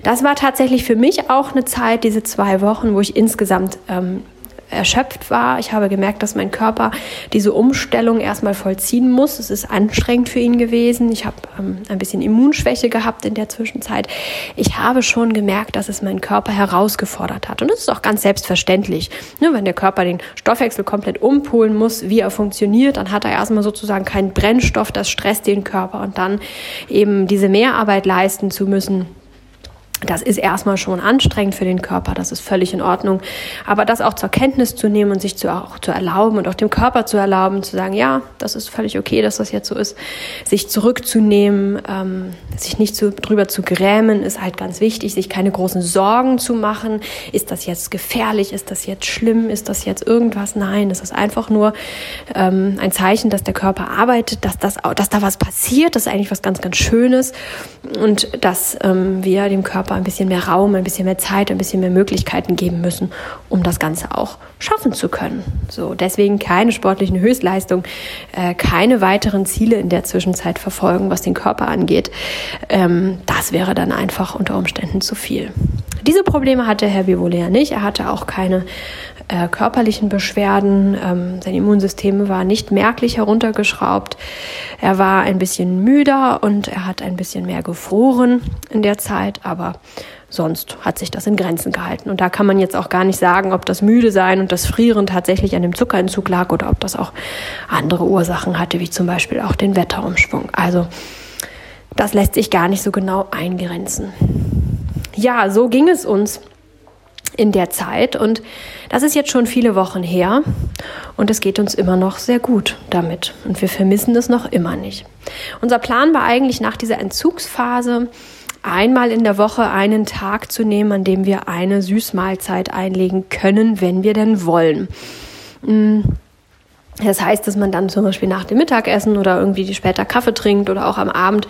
Das war tatsächlich für mich auch eine Zeit, diese zwei Wochen, wo ich insgesamt insgesamt ähm, erschöpft war. Ich habe gemerkt, dass mein Körper diese Umstellung erstmal vollziehen muss. Es ist anstrengend für ihn gewesen. Ich habe ähm, ein bisschen Immunschwäche gehabt in der Zwischenzeit. Ich habe schon gemerkt, dass es meinen Körper herausgefordert hat. Und das ist auch ganz selbstverständlich. Ne, wenn der Körper den Stoffwechsel komplett umpolen muss, wie er funktioniert, dann hat er erstmal sozusagen keinen Brennstoff, das stresst den Körper. Und dann eben diese Mehrarbeit leisten zu müssen, das ist erstmal schon anstrengend für den Körper, das ist völlig in Ordnung. Aber das auch zur Kenntnis zu nehmen und sich zu, auch zu erlauben und auch dem Körper zu erlauben, zu sagen, ja, das ist völlig okay, dass das jetzt so ist, sich zurückzunehmen, ähm, sich nicht zu, drüber zu grämen, ist halt ganz wichtig, sich keine großen Sorgen zu machen. Ist das jetzt gefährlich? Ist das jetzt schlimm? Ist das jetzt irgendwas? Nein, es ist einfach nur ähm, ein Zeichen, dass der Körper arbeitet, dass, das, dass da was passiert. Das ist eigentlich was ganz, ganz Schönes und dass ähm, wir dem Körper Körper ein bisschen mehr Raum, ein bisschen mehr Zeit, ein bisschen mehr Möglichkeiten geben müssen, um das Ganze auch schaffen zu können. So, deswegen keine sportlichen Höchstleistungen, äh, keine weiteren Ziele in der Zwischenzeit verfolgen, was den Körper angeht. Ähm, das wäre dann einfach unter Umständen zu viel. Diese Probleme hatte Herr Bivolea nicht. Er hatte auch keine äh, körperlichen Beschwerden. Ähm, sein Immunsystem war nicht merklich heruntergeschraubt. Er war ein bisschen müder und er hat ein bisschen mehr gefroren in der Zeit, aber sonst hat sich das in Grenzen gehalten. Und da kann man jetzt auch gar nicht sagen, ob das müde sein und das Frieren tatsächlich an dem Zuckerentzug lag oder ob das auch andere Ursachen hatte, wie zum Beispiel auch den Wetterumschwung. Also das lässt sich gar nicht so genau eingrenzen. Ja, so ging es uns in der Zeit. Und das ist jetzt schon viele Wochen her und es geht uns immer noch sehr gut damit. Und wir vermissen es noch immer nicht. Unser Plan war eigentlich nach dieser Entzugsphase, einmal in der Woche einen Tag zu nehmen, an dem wir eine Süßmahlzeit einlegen können, wenn wir denn wollen. Mm. Das heißt, dass man dann zum Beispiel nach dem Mittagessen oder irgendwie später Kaffee trinkt oder auch am Abend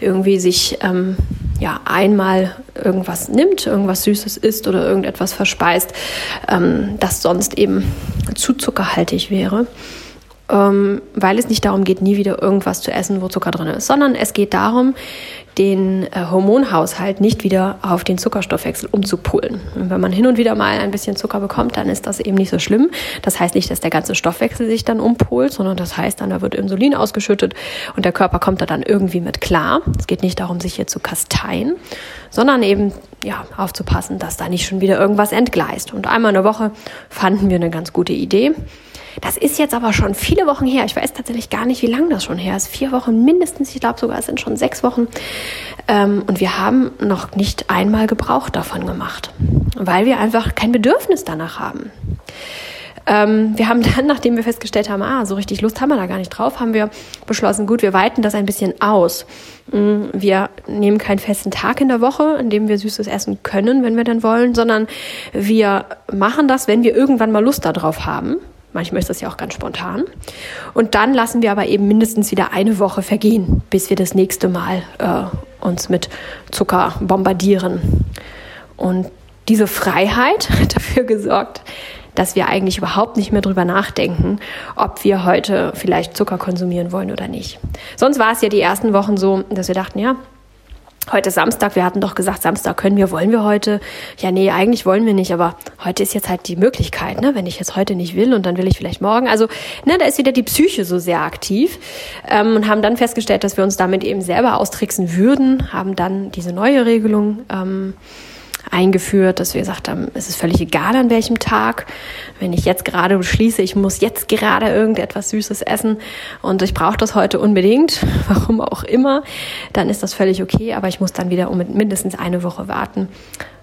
irgendwie sich ähm, ja einmal irgendwas nimmt, irgendwas Süßes isst oder irgendetwas verspeist, ähm, das sonst eben zu zuckerhaltig wäre. Ähm, weil es nicht darum geht, nie wieder irgendwas zu essen, wo Zucker drin ist, sondern es geht darum, den äh, Hormonhaushalt nicht wieder auf den Zuckerstoffwechsel umzupolen. Und wenn man hin und wieder mal ein bisschen Zucker bekommt, dann ist das eben nicht so schlimm. Das heißt nicht, dass der ganze Stoffwechsel sich dann umpolt, sondern das heißt dann, da wird Insulin ausgeschüttet und der Körper kommt da dann irgendwie mit klar. Es geht nicht darum, sich hier zu kasteien, sondern eben ja, aufzupassen, dass da nicht schon wieder irgendwas entgleist. Und einmal in der Woche fanden wir eine ganz gute Idee. Das ist jetzt aber schon viele Wochen her. Ich weiß tatsächlich gar nicht, wie lange das schon her ist. Vier Wochen mindestens. Ich glaube sogar, es sind schon sechs Wochen. Ähm, und wir haben noch nicht einmal Gebrauch davon gemacht, weil wir einfach kein Bedürfnis danach haben. Ähm, wir haben dann, nachdem wir festgestellt haben, ah, so richtig Lust haben wir da gar nicht drauf, haben wir beschlossen, gut, wir weiten das ein bisschen aus. Mm, wir nehmen keinen festen Tag in der Woche, an dem wir Süßes essen können, wenn wir denn wollen, sondern wir machen das, wenn wir irgendwann mal Lust darauf haben. Manchmal ist das ja auch ganz spontan. Und dann lassen wir aber eben mindestens wieder eine Woche vergehen, bis wir das nächste Mal äh, uns mit Zucker bombardieren. Und diese Freiheit hat dafür gesorgt, dass wir eigentlich überhaupt nicht mehr drüber nachdenken, ob wir heute vielleicht Zucker konsumieren wollen oder nicht. Sonst war es ja die ersten Wochen so, dass wir dachten, ja, Heute Samstag, wir hatten doch gesagt, Samstag können wir, wollen wir heute? Ja, nee, eigentlich wollen wir nicht, aber heute ist jetzt halt die Möglichkeit, ne? Wenn ich jetzt heute nicht will und dann will ich vielleicht morgen. Also, ne, da ist wieder die Psyche so sehr aktiv ähm, und haben dann festgestellt, dass wir uns damit eben selber austricksen würden, haben dann diese neue Regelung ähm, eingeführt, dass wir gesagt haben, es ist völlig egal an welchem Tag. Wenn ich jetzt gerade beschließe, ich muss jetzt gerade irgendetwas Süßes essen und ich brauche das heute unbedingt, warum auch immer, dann ist das völlig okay, aber ich muss dann wieder um mindestens eine Woche warten.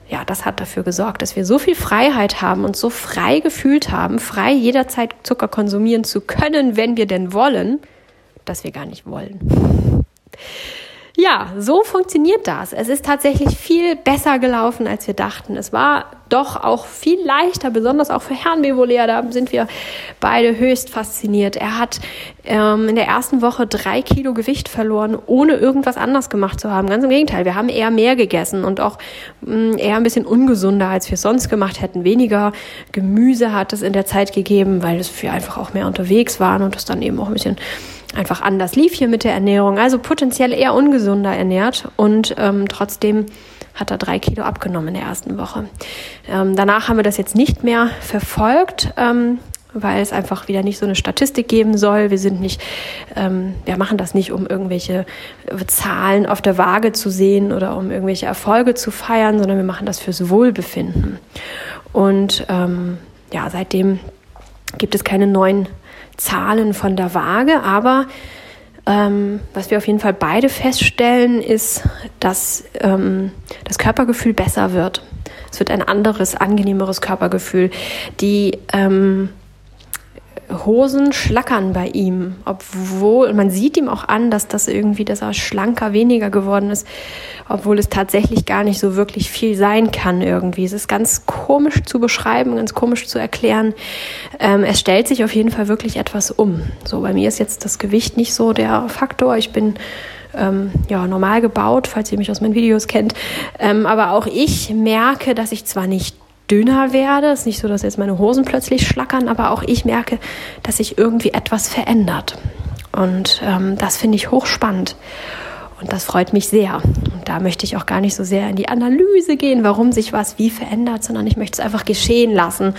Ja, das hat dafür gesorgt, dass wir so viel Freiheit haben und so frei gefühlt haben, frei jederzeit Zucker konsumieren zu können, wenn wir denn wollen, dass wir gar nicht wollen. Ja, so funktioniert das. Es ist tatsächlich viel besser gelaufen, als wir dachten. Es war doch auch viel leichter, besonders auch für Herrn Bevolea. Da sind wir beide höchst fasziniert. Er hat ähm, in der ersten Woche drei Kilo Gewicht verloren, ohne irgendwas anders gemacht zu haben. Ganz im Gegenteil, wir haben eher mehr gegessen und auch mh, mm, eher ein bisschen ungesunder, als wir es sonst gemacht hätten. Weniger Gemüse hat es in der Zeit gegeben, weil wir einfach auch mehr unterwegs waren und es dann eben auch ein bisschen einfach anders lief hier mit der Ernährung. Also potenziell eher ungesunder ernährt und ähm, trotzdem hat er drei Kilo abgenommen in der ersten Woche. Ähm, danach haben wir das jetzt nicht mehr verfolgt. Ähm, weil es einfach wieder nicht so eine Statistik geben soll. Wir sind nicht, ähm, wir machen das nicht, um irgendwelche Zahlen auf der Waage zu sehen oder um irgendwelche Erfolge zu feiern, sondern wir machen das fürs Wohlbefinden. Und ähm, ja, seitdem gibt es keine neuen Zahlen von der Waage, aber ähm, was wir auf jeden Fall beide feststellen, ist, dass ähm, das Körpergefühl besser wird. Es wird ein anderes, angenehmeres Körpergefühl. Die ähm, Hosen schlackern bei ihm, obwohl man sieht ihm auch an, dass das irgendwie, dass er schlanker, weniger geworden ist, obwohl es tatsächlich gar nicht so wirklich viel sein kann irgendwie. Es ist ganz komisch zu beschreiben, ganz komisch zu erklären. Ähm, es stellt sich auf jeden Fall wirklich etwas um. So bei mir ist jetzt das Gewicht nicht so der Faktor. Ich bin ähm, ja, normal gebaut, falls ihr mich aus meinen Videos kennt. Ähm, aber auch ich merke, dass ich zwar nicht dünner werde. Es ist nicht so, dass jetzt meine Hosen plötzlich schlackern, aber auch ich merke, dass sich irgendwie etwas verändert. Und ähm, das finde ich hochspannend. Und das freut mich sehr. Und da möchte ich auch gar nicht so sehr in die Analyse gehen, warum sich was wie verändert, sondern ich möchte es einfach geschehen lassen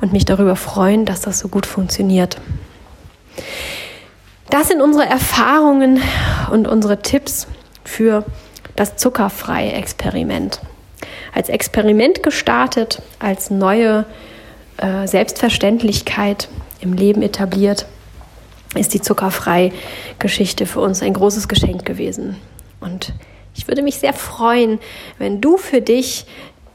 und mich darüber freuen, dass das so gut funktioniert. Das sind unsere Erfahrungen und unsere Tipps für das zuckerfreie Experiment als Experiment gestartet, als neue äh, Selbstverständlichkeit im Leben etabliert, ist die Zuckerfrei-Geschichte für uns ein großes Geschenk gewesen. Und ich würde mich sehr freuen, wenn du für dich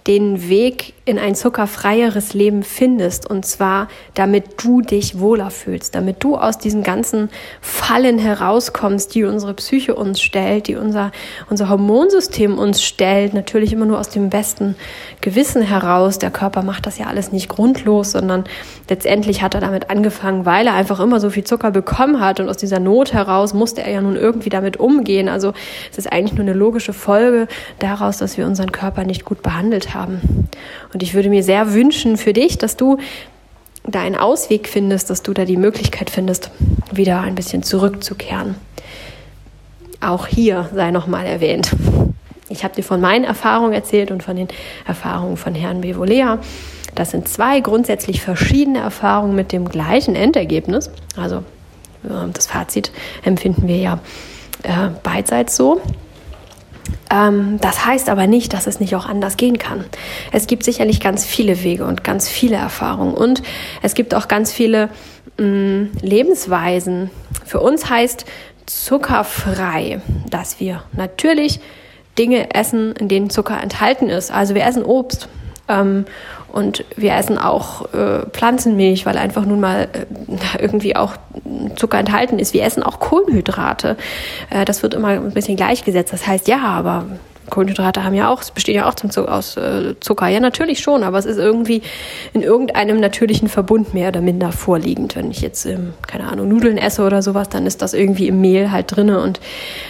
den Weg in ein zuckerfreieres Leben findest. Und zwar, damit du dich wohler fühlst, damit du aus diesen ganzen Fallen herauskommst, die unsere Psyche uns stellt, die unser, unser Hormonsystem uns stellt. Natürlich immer nur aus dem besten Gewissen heraus. Der Körper macht das ja alles nicht grundlos, sondern letztendlich hat er damit angefangen, weil er einfach immer so viel Zucker bekommen hat. Und aus dieser Not heraus musste er ja nun irgendwie damit umgehen. Also es ist eigentlich nur eine logische Folge daraus, dass wir unseren Körper nicht gut behandelt haben. Und ich würde mir sehr wünschen für dich, dass du da einen Ausweg findest, dass du da die Möglichkeit findest, wieder ein bisschen zurückzukehren. Auch hier sei nochmal erwähnt. Ich habe dir von meinen Erfahrungen erzählt und von den Erfahrungen von Herrn Bevolea. Das sind zwei grundsätzlich verschiedene Erfahrungen mit dem gleichen Endergebnis. Also ähm, das Fazit empfinden wir ja äh, beidseits so. Ähm, das heißt aber nicht, dass es nicht auch anders gehen kann. Es gibt sicherlich ganz viele Wege und ganz viele Erfahrungen und es gibt auch ganz viele mh, mm, Lebensweisen. Für uns heißt zuckerfrei, dass wir natürlich Dinge essen, in denen Zucker enthalten ist. Also wir essen Obst ähm, und wir essen auch äh, Pflanzenmilch, weil einfach nun mal äh, irgendwie auch Zucker enthalten ist. Wir essen auch Kohlenhydrate. Äh, das wird immer ein bisschen gleichgesetzt. Das heißt, ja, aber Kohlenhydrate haben ja auch, bestehen ja auch zum Zucker, aus äh, Zucker. Ja, natürlich schon, aber es ist irgendwie in irgendeinem natürlichen Verbund mehr oder minder vorliegend. Wenn ich jetzt, ähm, keine Ahnung, Nudeln esse oder sowas, dann ist das irgendwie im Mehl halt drinne und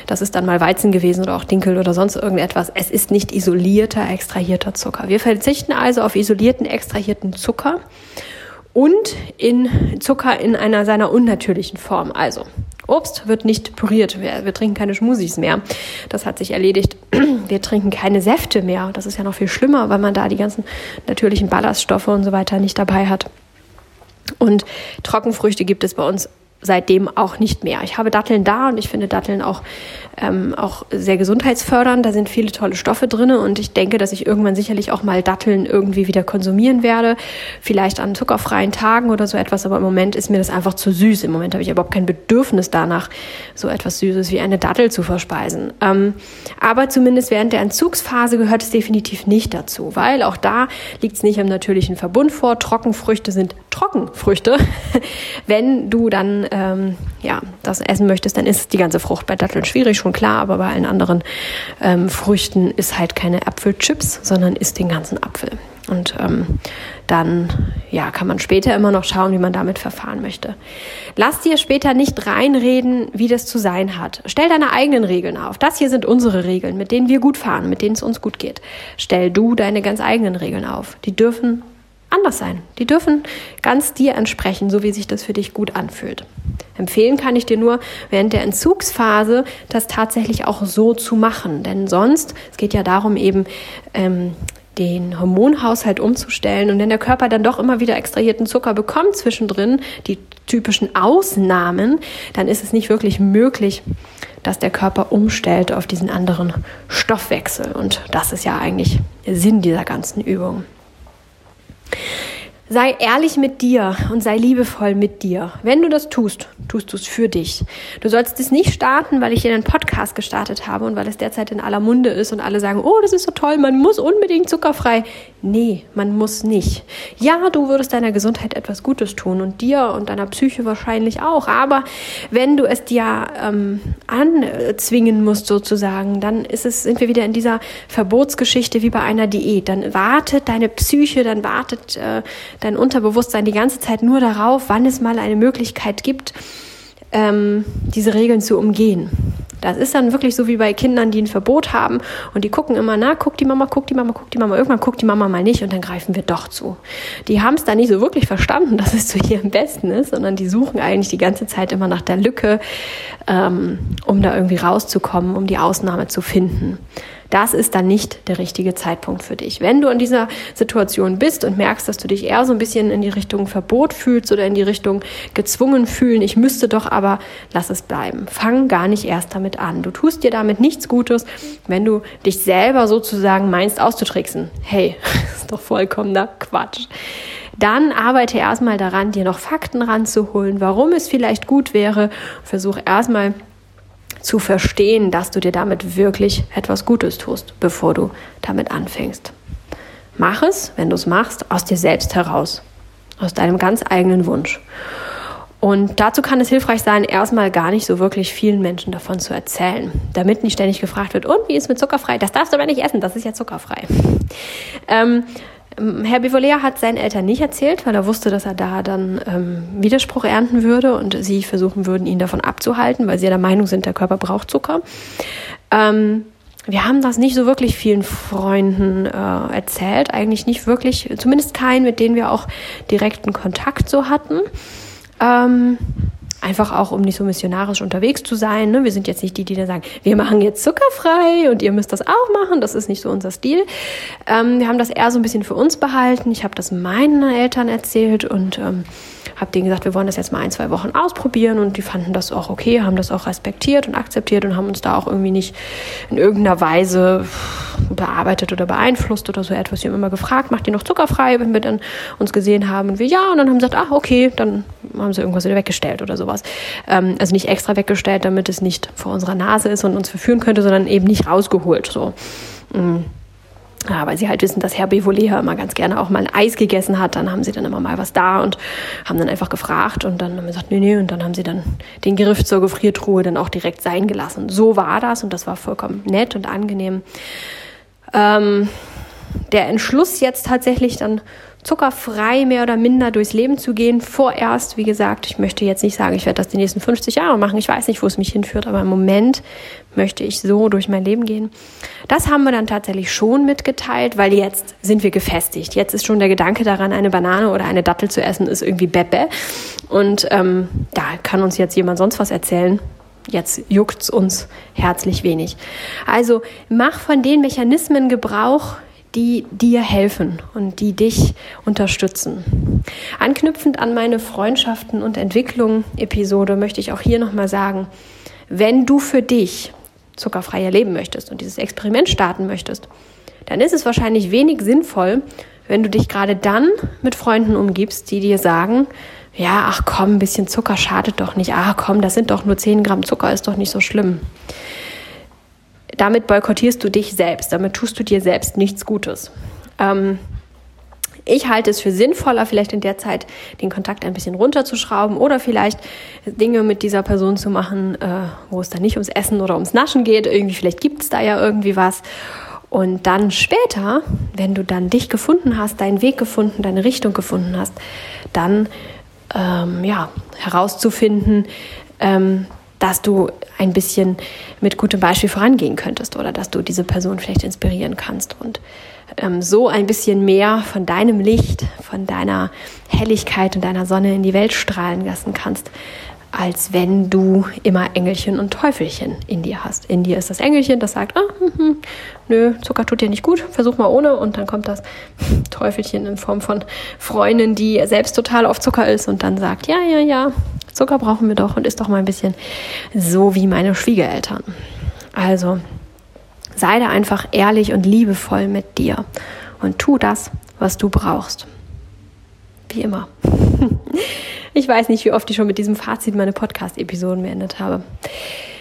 das ist dann mal Weizen gewesen oder auch Dinkel oder sonst irgendetwas. Es ist nicht isolierter, extrahierter Zucker. Wir verzichten also auf isolierten, extrahierten Zucker und in Zucker in einer seiner unnatürlichen Form. Also Obst wird nicht püriert. Wir, wir trinken keine Schmusis mehr. Das hat sich erledigt. Wir trinken keine Säfte mehr. Das ist ja noch viel schlimmer, weil man da die ganzen natürlichen Ballaststoffe und so weiter nicht dabei hat. Und Trockenfrüchte gibt es bei uns seitdem auch nicht mehr. Ich habe Datteln da und ich finde Datteln auch, ähm, auch sehr gesundheitsfördernd. Da sind viele tolle Stoffe drin und ich denke, dass ich irgendwann sicherlich auch mal Datteln irgendwie wieder konsumieren werde. Vielleicht an zuckerfreien Tagen oder so etwas, aber im Moment ist mir das einfach zu süß. Im Moment habe ich überhaupt kein Bedürfnis danach, so etwas Süßes wie eine Dattel zu verspeisen. Ähm, aber zumindest während der Entzugsphase gehört es definitiv nicht dazu, weil auch da liegt es nicht im natürlichen Verbund vor. Trockenfrüchte sind Trockenfrüchte. Wenn du dann ähm, ja, das essen möchtest, dann ist die ganze Frucht. Bei Datteln schwierig, schon klar, aber bei allen anderen ähm, Früchten ist halt keine Apfelchips, sondern isst den ganzen Apfel. Und ähm, dann ja, kann man später immer noch schauen, wie man damit verfahren möchte. Lass dir später nicht reinreden, wie das zu sein hat. Stell deine eigenen Regeln auf. Das hier sind unsere Regeln, mit denen wir gut fahren, mit denen es uns gut geht. Stell du deine ganz eigenen Regeln auf. Die dürfen anders sein. Die dürfen ganz dir entsprechen, so wie sich das für dich gut anfühlt. Empfehlen kann ich dir nur während der Entzugsphase das tatsächlich auch so zu machen. Denn sonst, es geht ja darum eben, ähm, den Hormonhaushalt umzustellen und wenn der Körper dann doch immer wieder extrahierten Zucker bekommt zwischendrin, die typischen Ausnahmen, dann ist es nicht wirklich möglich, dass der Körper umstellt auf diesen anderen Stoffwechsel. Und das ist ja eigentlich der Sinn dieser ganzen Übung. Sei ehrlich mit dir und sei liebevoll mit dir. Wenn du das tust, tust du es für dich. Du sollst es nicht starten, weil ich hier einen Podcast gestartet habe und weil es derzeit in aller Munde ist und alle sagen, oh, das ist so toll, man muss unbedingt zuckerfrei. Nee, man muss nicht. Ja, du würdest deiner Gesundheit etwas Gutes tun und dir und deiner Psyche wahrscheinlich auch. Aber wenn du es dir ähm, anzwingen musst sozusagen, dann ist es, sind wir wieder in dieser Verbotsgeschichte wie bei einer Diät. Dann wartet deine Psyche, dann wartet äh, dein Unterbewusstsein die ganze Zeit nur darauf, wann es mal eine Möglichkeit gibt, ähm, diese Regeln zu umgehen. Das ist dann wirklich so wie bei Kindern, die ein Verbot haben und die gucken immer, na, guckt die Mama, guckt die Mama, guckt die Mama. Irgendwann guckt die Mama mal nicht und dann greifen wir doch zu. Die haben es dann nicht so wirklich verstanden, dass es zu ihrem Besten ist, sondern die suchen eigentlich die ganze Zeit immer nach der Lücke, ähm, um da irgendwie rauszukommen, um die Ausnahme zu finden das ist dann nicht der richtige Zeitpunkt für dich. Wenn du in dieser Situation bist und merkst, dass du dich eher so ein bisschen in die Richtung Verbot fühlst oder in die Richtung gezwungen fühlen, ich müsste doch, aber lass es bleiben. Fang gar nicht erst damit an. Du tust dir damit nichts Gutes, wenn du dich selber sozusagen meinst auszutricksen. Hey, ist doch vollkommener Quatsch dann arbeite erstmal daran, dir noch Fakten ranzuholen, warum es vielleicht gut wäre. Versuch erstmal zu verstehen, dass du dir damit wirklich etwas Gutes tust, bevor du damit anfängst. mach es, wenn du es machst, aus dir selbst heraus, aus deinem ganz eigenen Wunsch. Und dazu kann es hilfreich sein, erstmal gar nicht so wirklich vielen Menschen davon zu erzählen, damit nicht ständig gefragt wird, und wie ist mit zuckerfrei? Das darfst du aber nicht essen, das ist ja zuckerfrei. Ähm, Herr Bivolea hat seinen Eltern nicht erzählt, weil er wusste, dass er da dann ähm, Widerspruch ernten würde und sie versuchen würden, ihn davon abzuhalten, weil sie der Meinung sind, der Körper braucht Zucker. Ähm, wir haben das nicht so wirklich vielen Freunden äh, erzählt, eigentlich nicht wirklich, zumindest keinen, mit denen wir auch direkten Kontakt so hatten. Ähm, einfach auch, um nicht so missionarisch unterwegs zu sein. Ne? Wir sind jetzt nicht die, die da sagen, wir machen jetzt zuckerfrei und ihr müsst das auch machen. Das ist nicht so unser Stil. Ähm, wir haben das eher so ein bisschen für uns behalten. Ich habe das meinen Eltern erzählt und ähm, habe denen gesagt, wir wollen das jetzt mal ein, zwei Wochen ausprobieren und die fanden das auch okay, haben das auch respektiert und akzeptiert und haben uns da auch irgendwie nicht in irgendeiner Weise bearbeitet oder beeinflusst oder so etwas. Sie haben immer gefragt, macht ihr noch zuckerfrei, wenn wir dann uns gesehen haben und wir ja und dann haben sie gesagt, ach okay, dann haben sie irgendwas wieder weggestellt oder sowas. Ähm, also nicht extra weggestellt, damit es nicht vor unserer Nase ist und uns verführen könnte, sondern eben nicht rausgeholt. So. Mhm. Ja, weil sie halt wissen, dass Herr Bevolea immer ganz gerne auch mal ein Eis gegessen hat. Dann haben sie dann immer mal was da und haben dann einfach gefragt und dann haben wir gesagt, nee, nee. Und dann haben sie dann den Griff zur Gefriertruhe dann auch direkt sein gelassen. So war das und das war vollkommen nett und angenehm. Ähm, der Entschluss jetzt tatsächlich dann zuckerfrei mehr oder minder durchs Leben zu gehen. Vorerst, wie gesagt, ich möchte jetzt nicht sagen, ich werde das die nächsten 50 Jahre machen. Ich weiß nicht, wo es mich hinführt, aber im Moment möchte ich so durch mein Leben gehen. Das haben wir dann tatsächlich schon mitgeteilt, weil jetzt sind wir gefestigt. Jetzt ist schon der Gedanke daran, eine Banane oder eine Dattel zu essen, ist irgendwie Bebe. Und ähm, da kann uns jetzt jemand sonst was erzählen. Jetzt juckt's uns herzlich wenig. Also mach von den Mechanismen Gebrauch, die dir helfen und die dich unterstützen. Anknüpfend an meine Freundschaften und Entwicklung Episode möchte ich auch hier nochmal sagen, wenn du für dich zuckerfrei erleben möchtest und dieses Experiment starten möchtest, dann ist es wahrscheinlich wenig sinnvoll, wenn du dich gerade dann mit Freunden umgibst, die dir sagen, ja, ach komm, ein bisschen Zucker schadet doch nicht. Ach komm, das sind doch nur 10 Gramm Zucker, ist doch nicht so schlimm damit boykottierst du dich selbst, damit tust du dir selbst nichts Gutes. Ähm, ich halte es für sinnvoller, vielleicht in der Zeit den Kontakt ein bisschen runterzuschrauben oder vielleicht Dinge mit dieser Person zu machen, äh, wo es dann nicht ums Essen oder ums Naschen geht. Irgendwie, vielleicht gibt es da ja irgendwie was. Und dann später, wenn du dann dich gefunden hast, deinen Weg gefunden, deine Richtung gefunden hast, dann ähm, ja, herauszufinden, ähm, dass du ein bisschen mit gutem Beispiel vorangehen könntest oder dass du diese Person vielleicht inspirieren kannst und ähm, so ein bisschen mehr von deinem Licht, von deiner Helligkeit und deiner Sonne in die Welt strahlen lassen kannst, als wenn du immer Engelchen und Teufelchen in dir hast. In dir ist das Engelchen, das sagt, ah, hm, hm, nö, Zucker tut dir nicht gut, versuch mal ohne. Und dann kommt das Teufelchen in Form von Freundin, die selbst total auf Zucker ist und dann sagt, ja, ja, ja, Zucker brauchen wir doch und ist doch mal ein bisschen so wie meine Schwiegereltern. Also sei da einfach ehrlich und liebevoll mit dir und tu das, was du brauchst. Wie immer. Ich weiß nicht, wie oft ich schon mit diesem Fazit meine Podcast-Episoden beendet habe.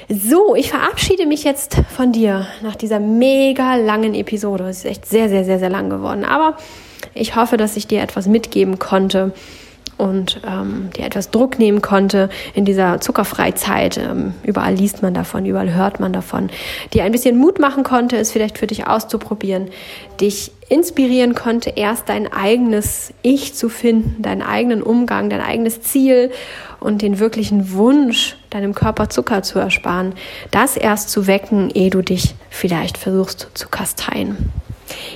So, ich verabschiede mich jetzt von dir nach dieser mega langen Episode. Es ist echt sehr, sehr, sehr, sehr lang geworden. Aber ich hoffe, dass ich dir etwas mitgeben konnte, und ähm, dir etwas Druck nehmen konnte in dieser Zuckerfreizeit. Ähm, überall liest man davon, überall hört man davon. Dir ein bisschen Mut machen konnte, es vielleicht für dich auszuprobieren, dich inspirieren konnte, erst dein eigenes Ich zu finden, deinen eigenen Umgang, dein eigenes Ziel und den wirklichen Wunsch, deinem Körper Zucker zu ersparen, das erst zu wecken, ehe du dich vielleicht versuchst zu kasteien.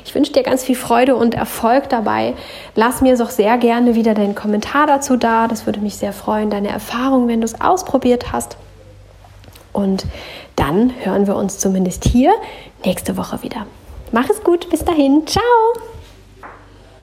Ich wünsche dir ganz viel Freude und Erfolg dabei. Lass mir doch sehr gerne wieder deinen Kommentar dazu da. Das würde mich sehr freuen, deine Erfahrung, wenn du es ausprobiert hast. Und dann hören wir uns zumindest hier nächste Woche wieder. Mach es gut, bis dahin. Ciao!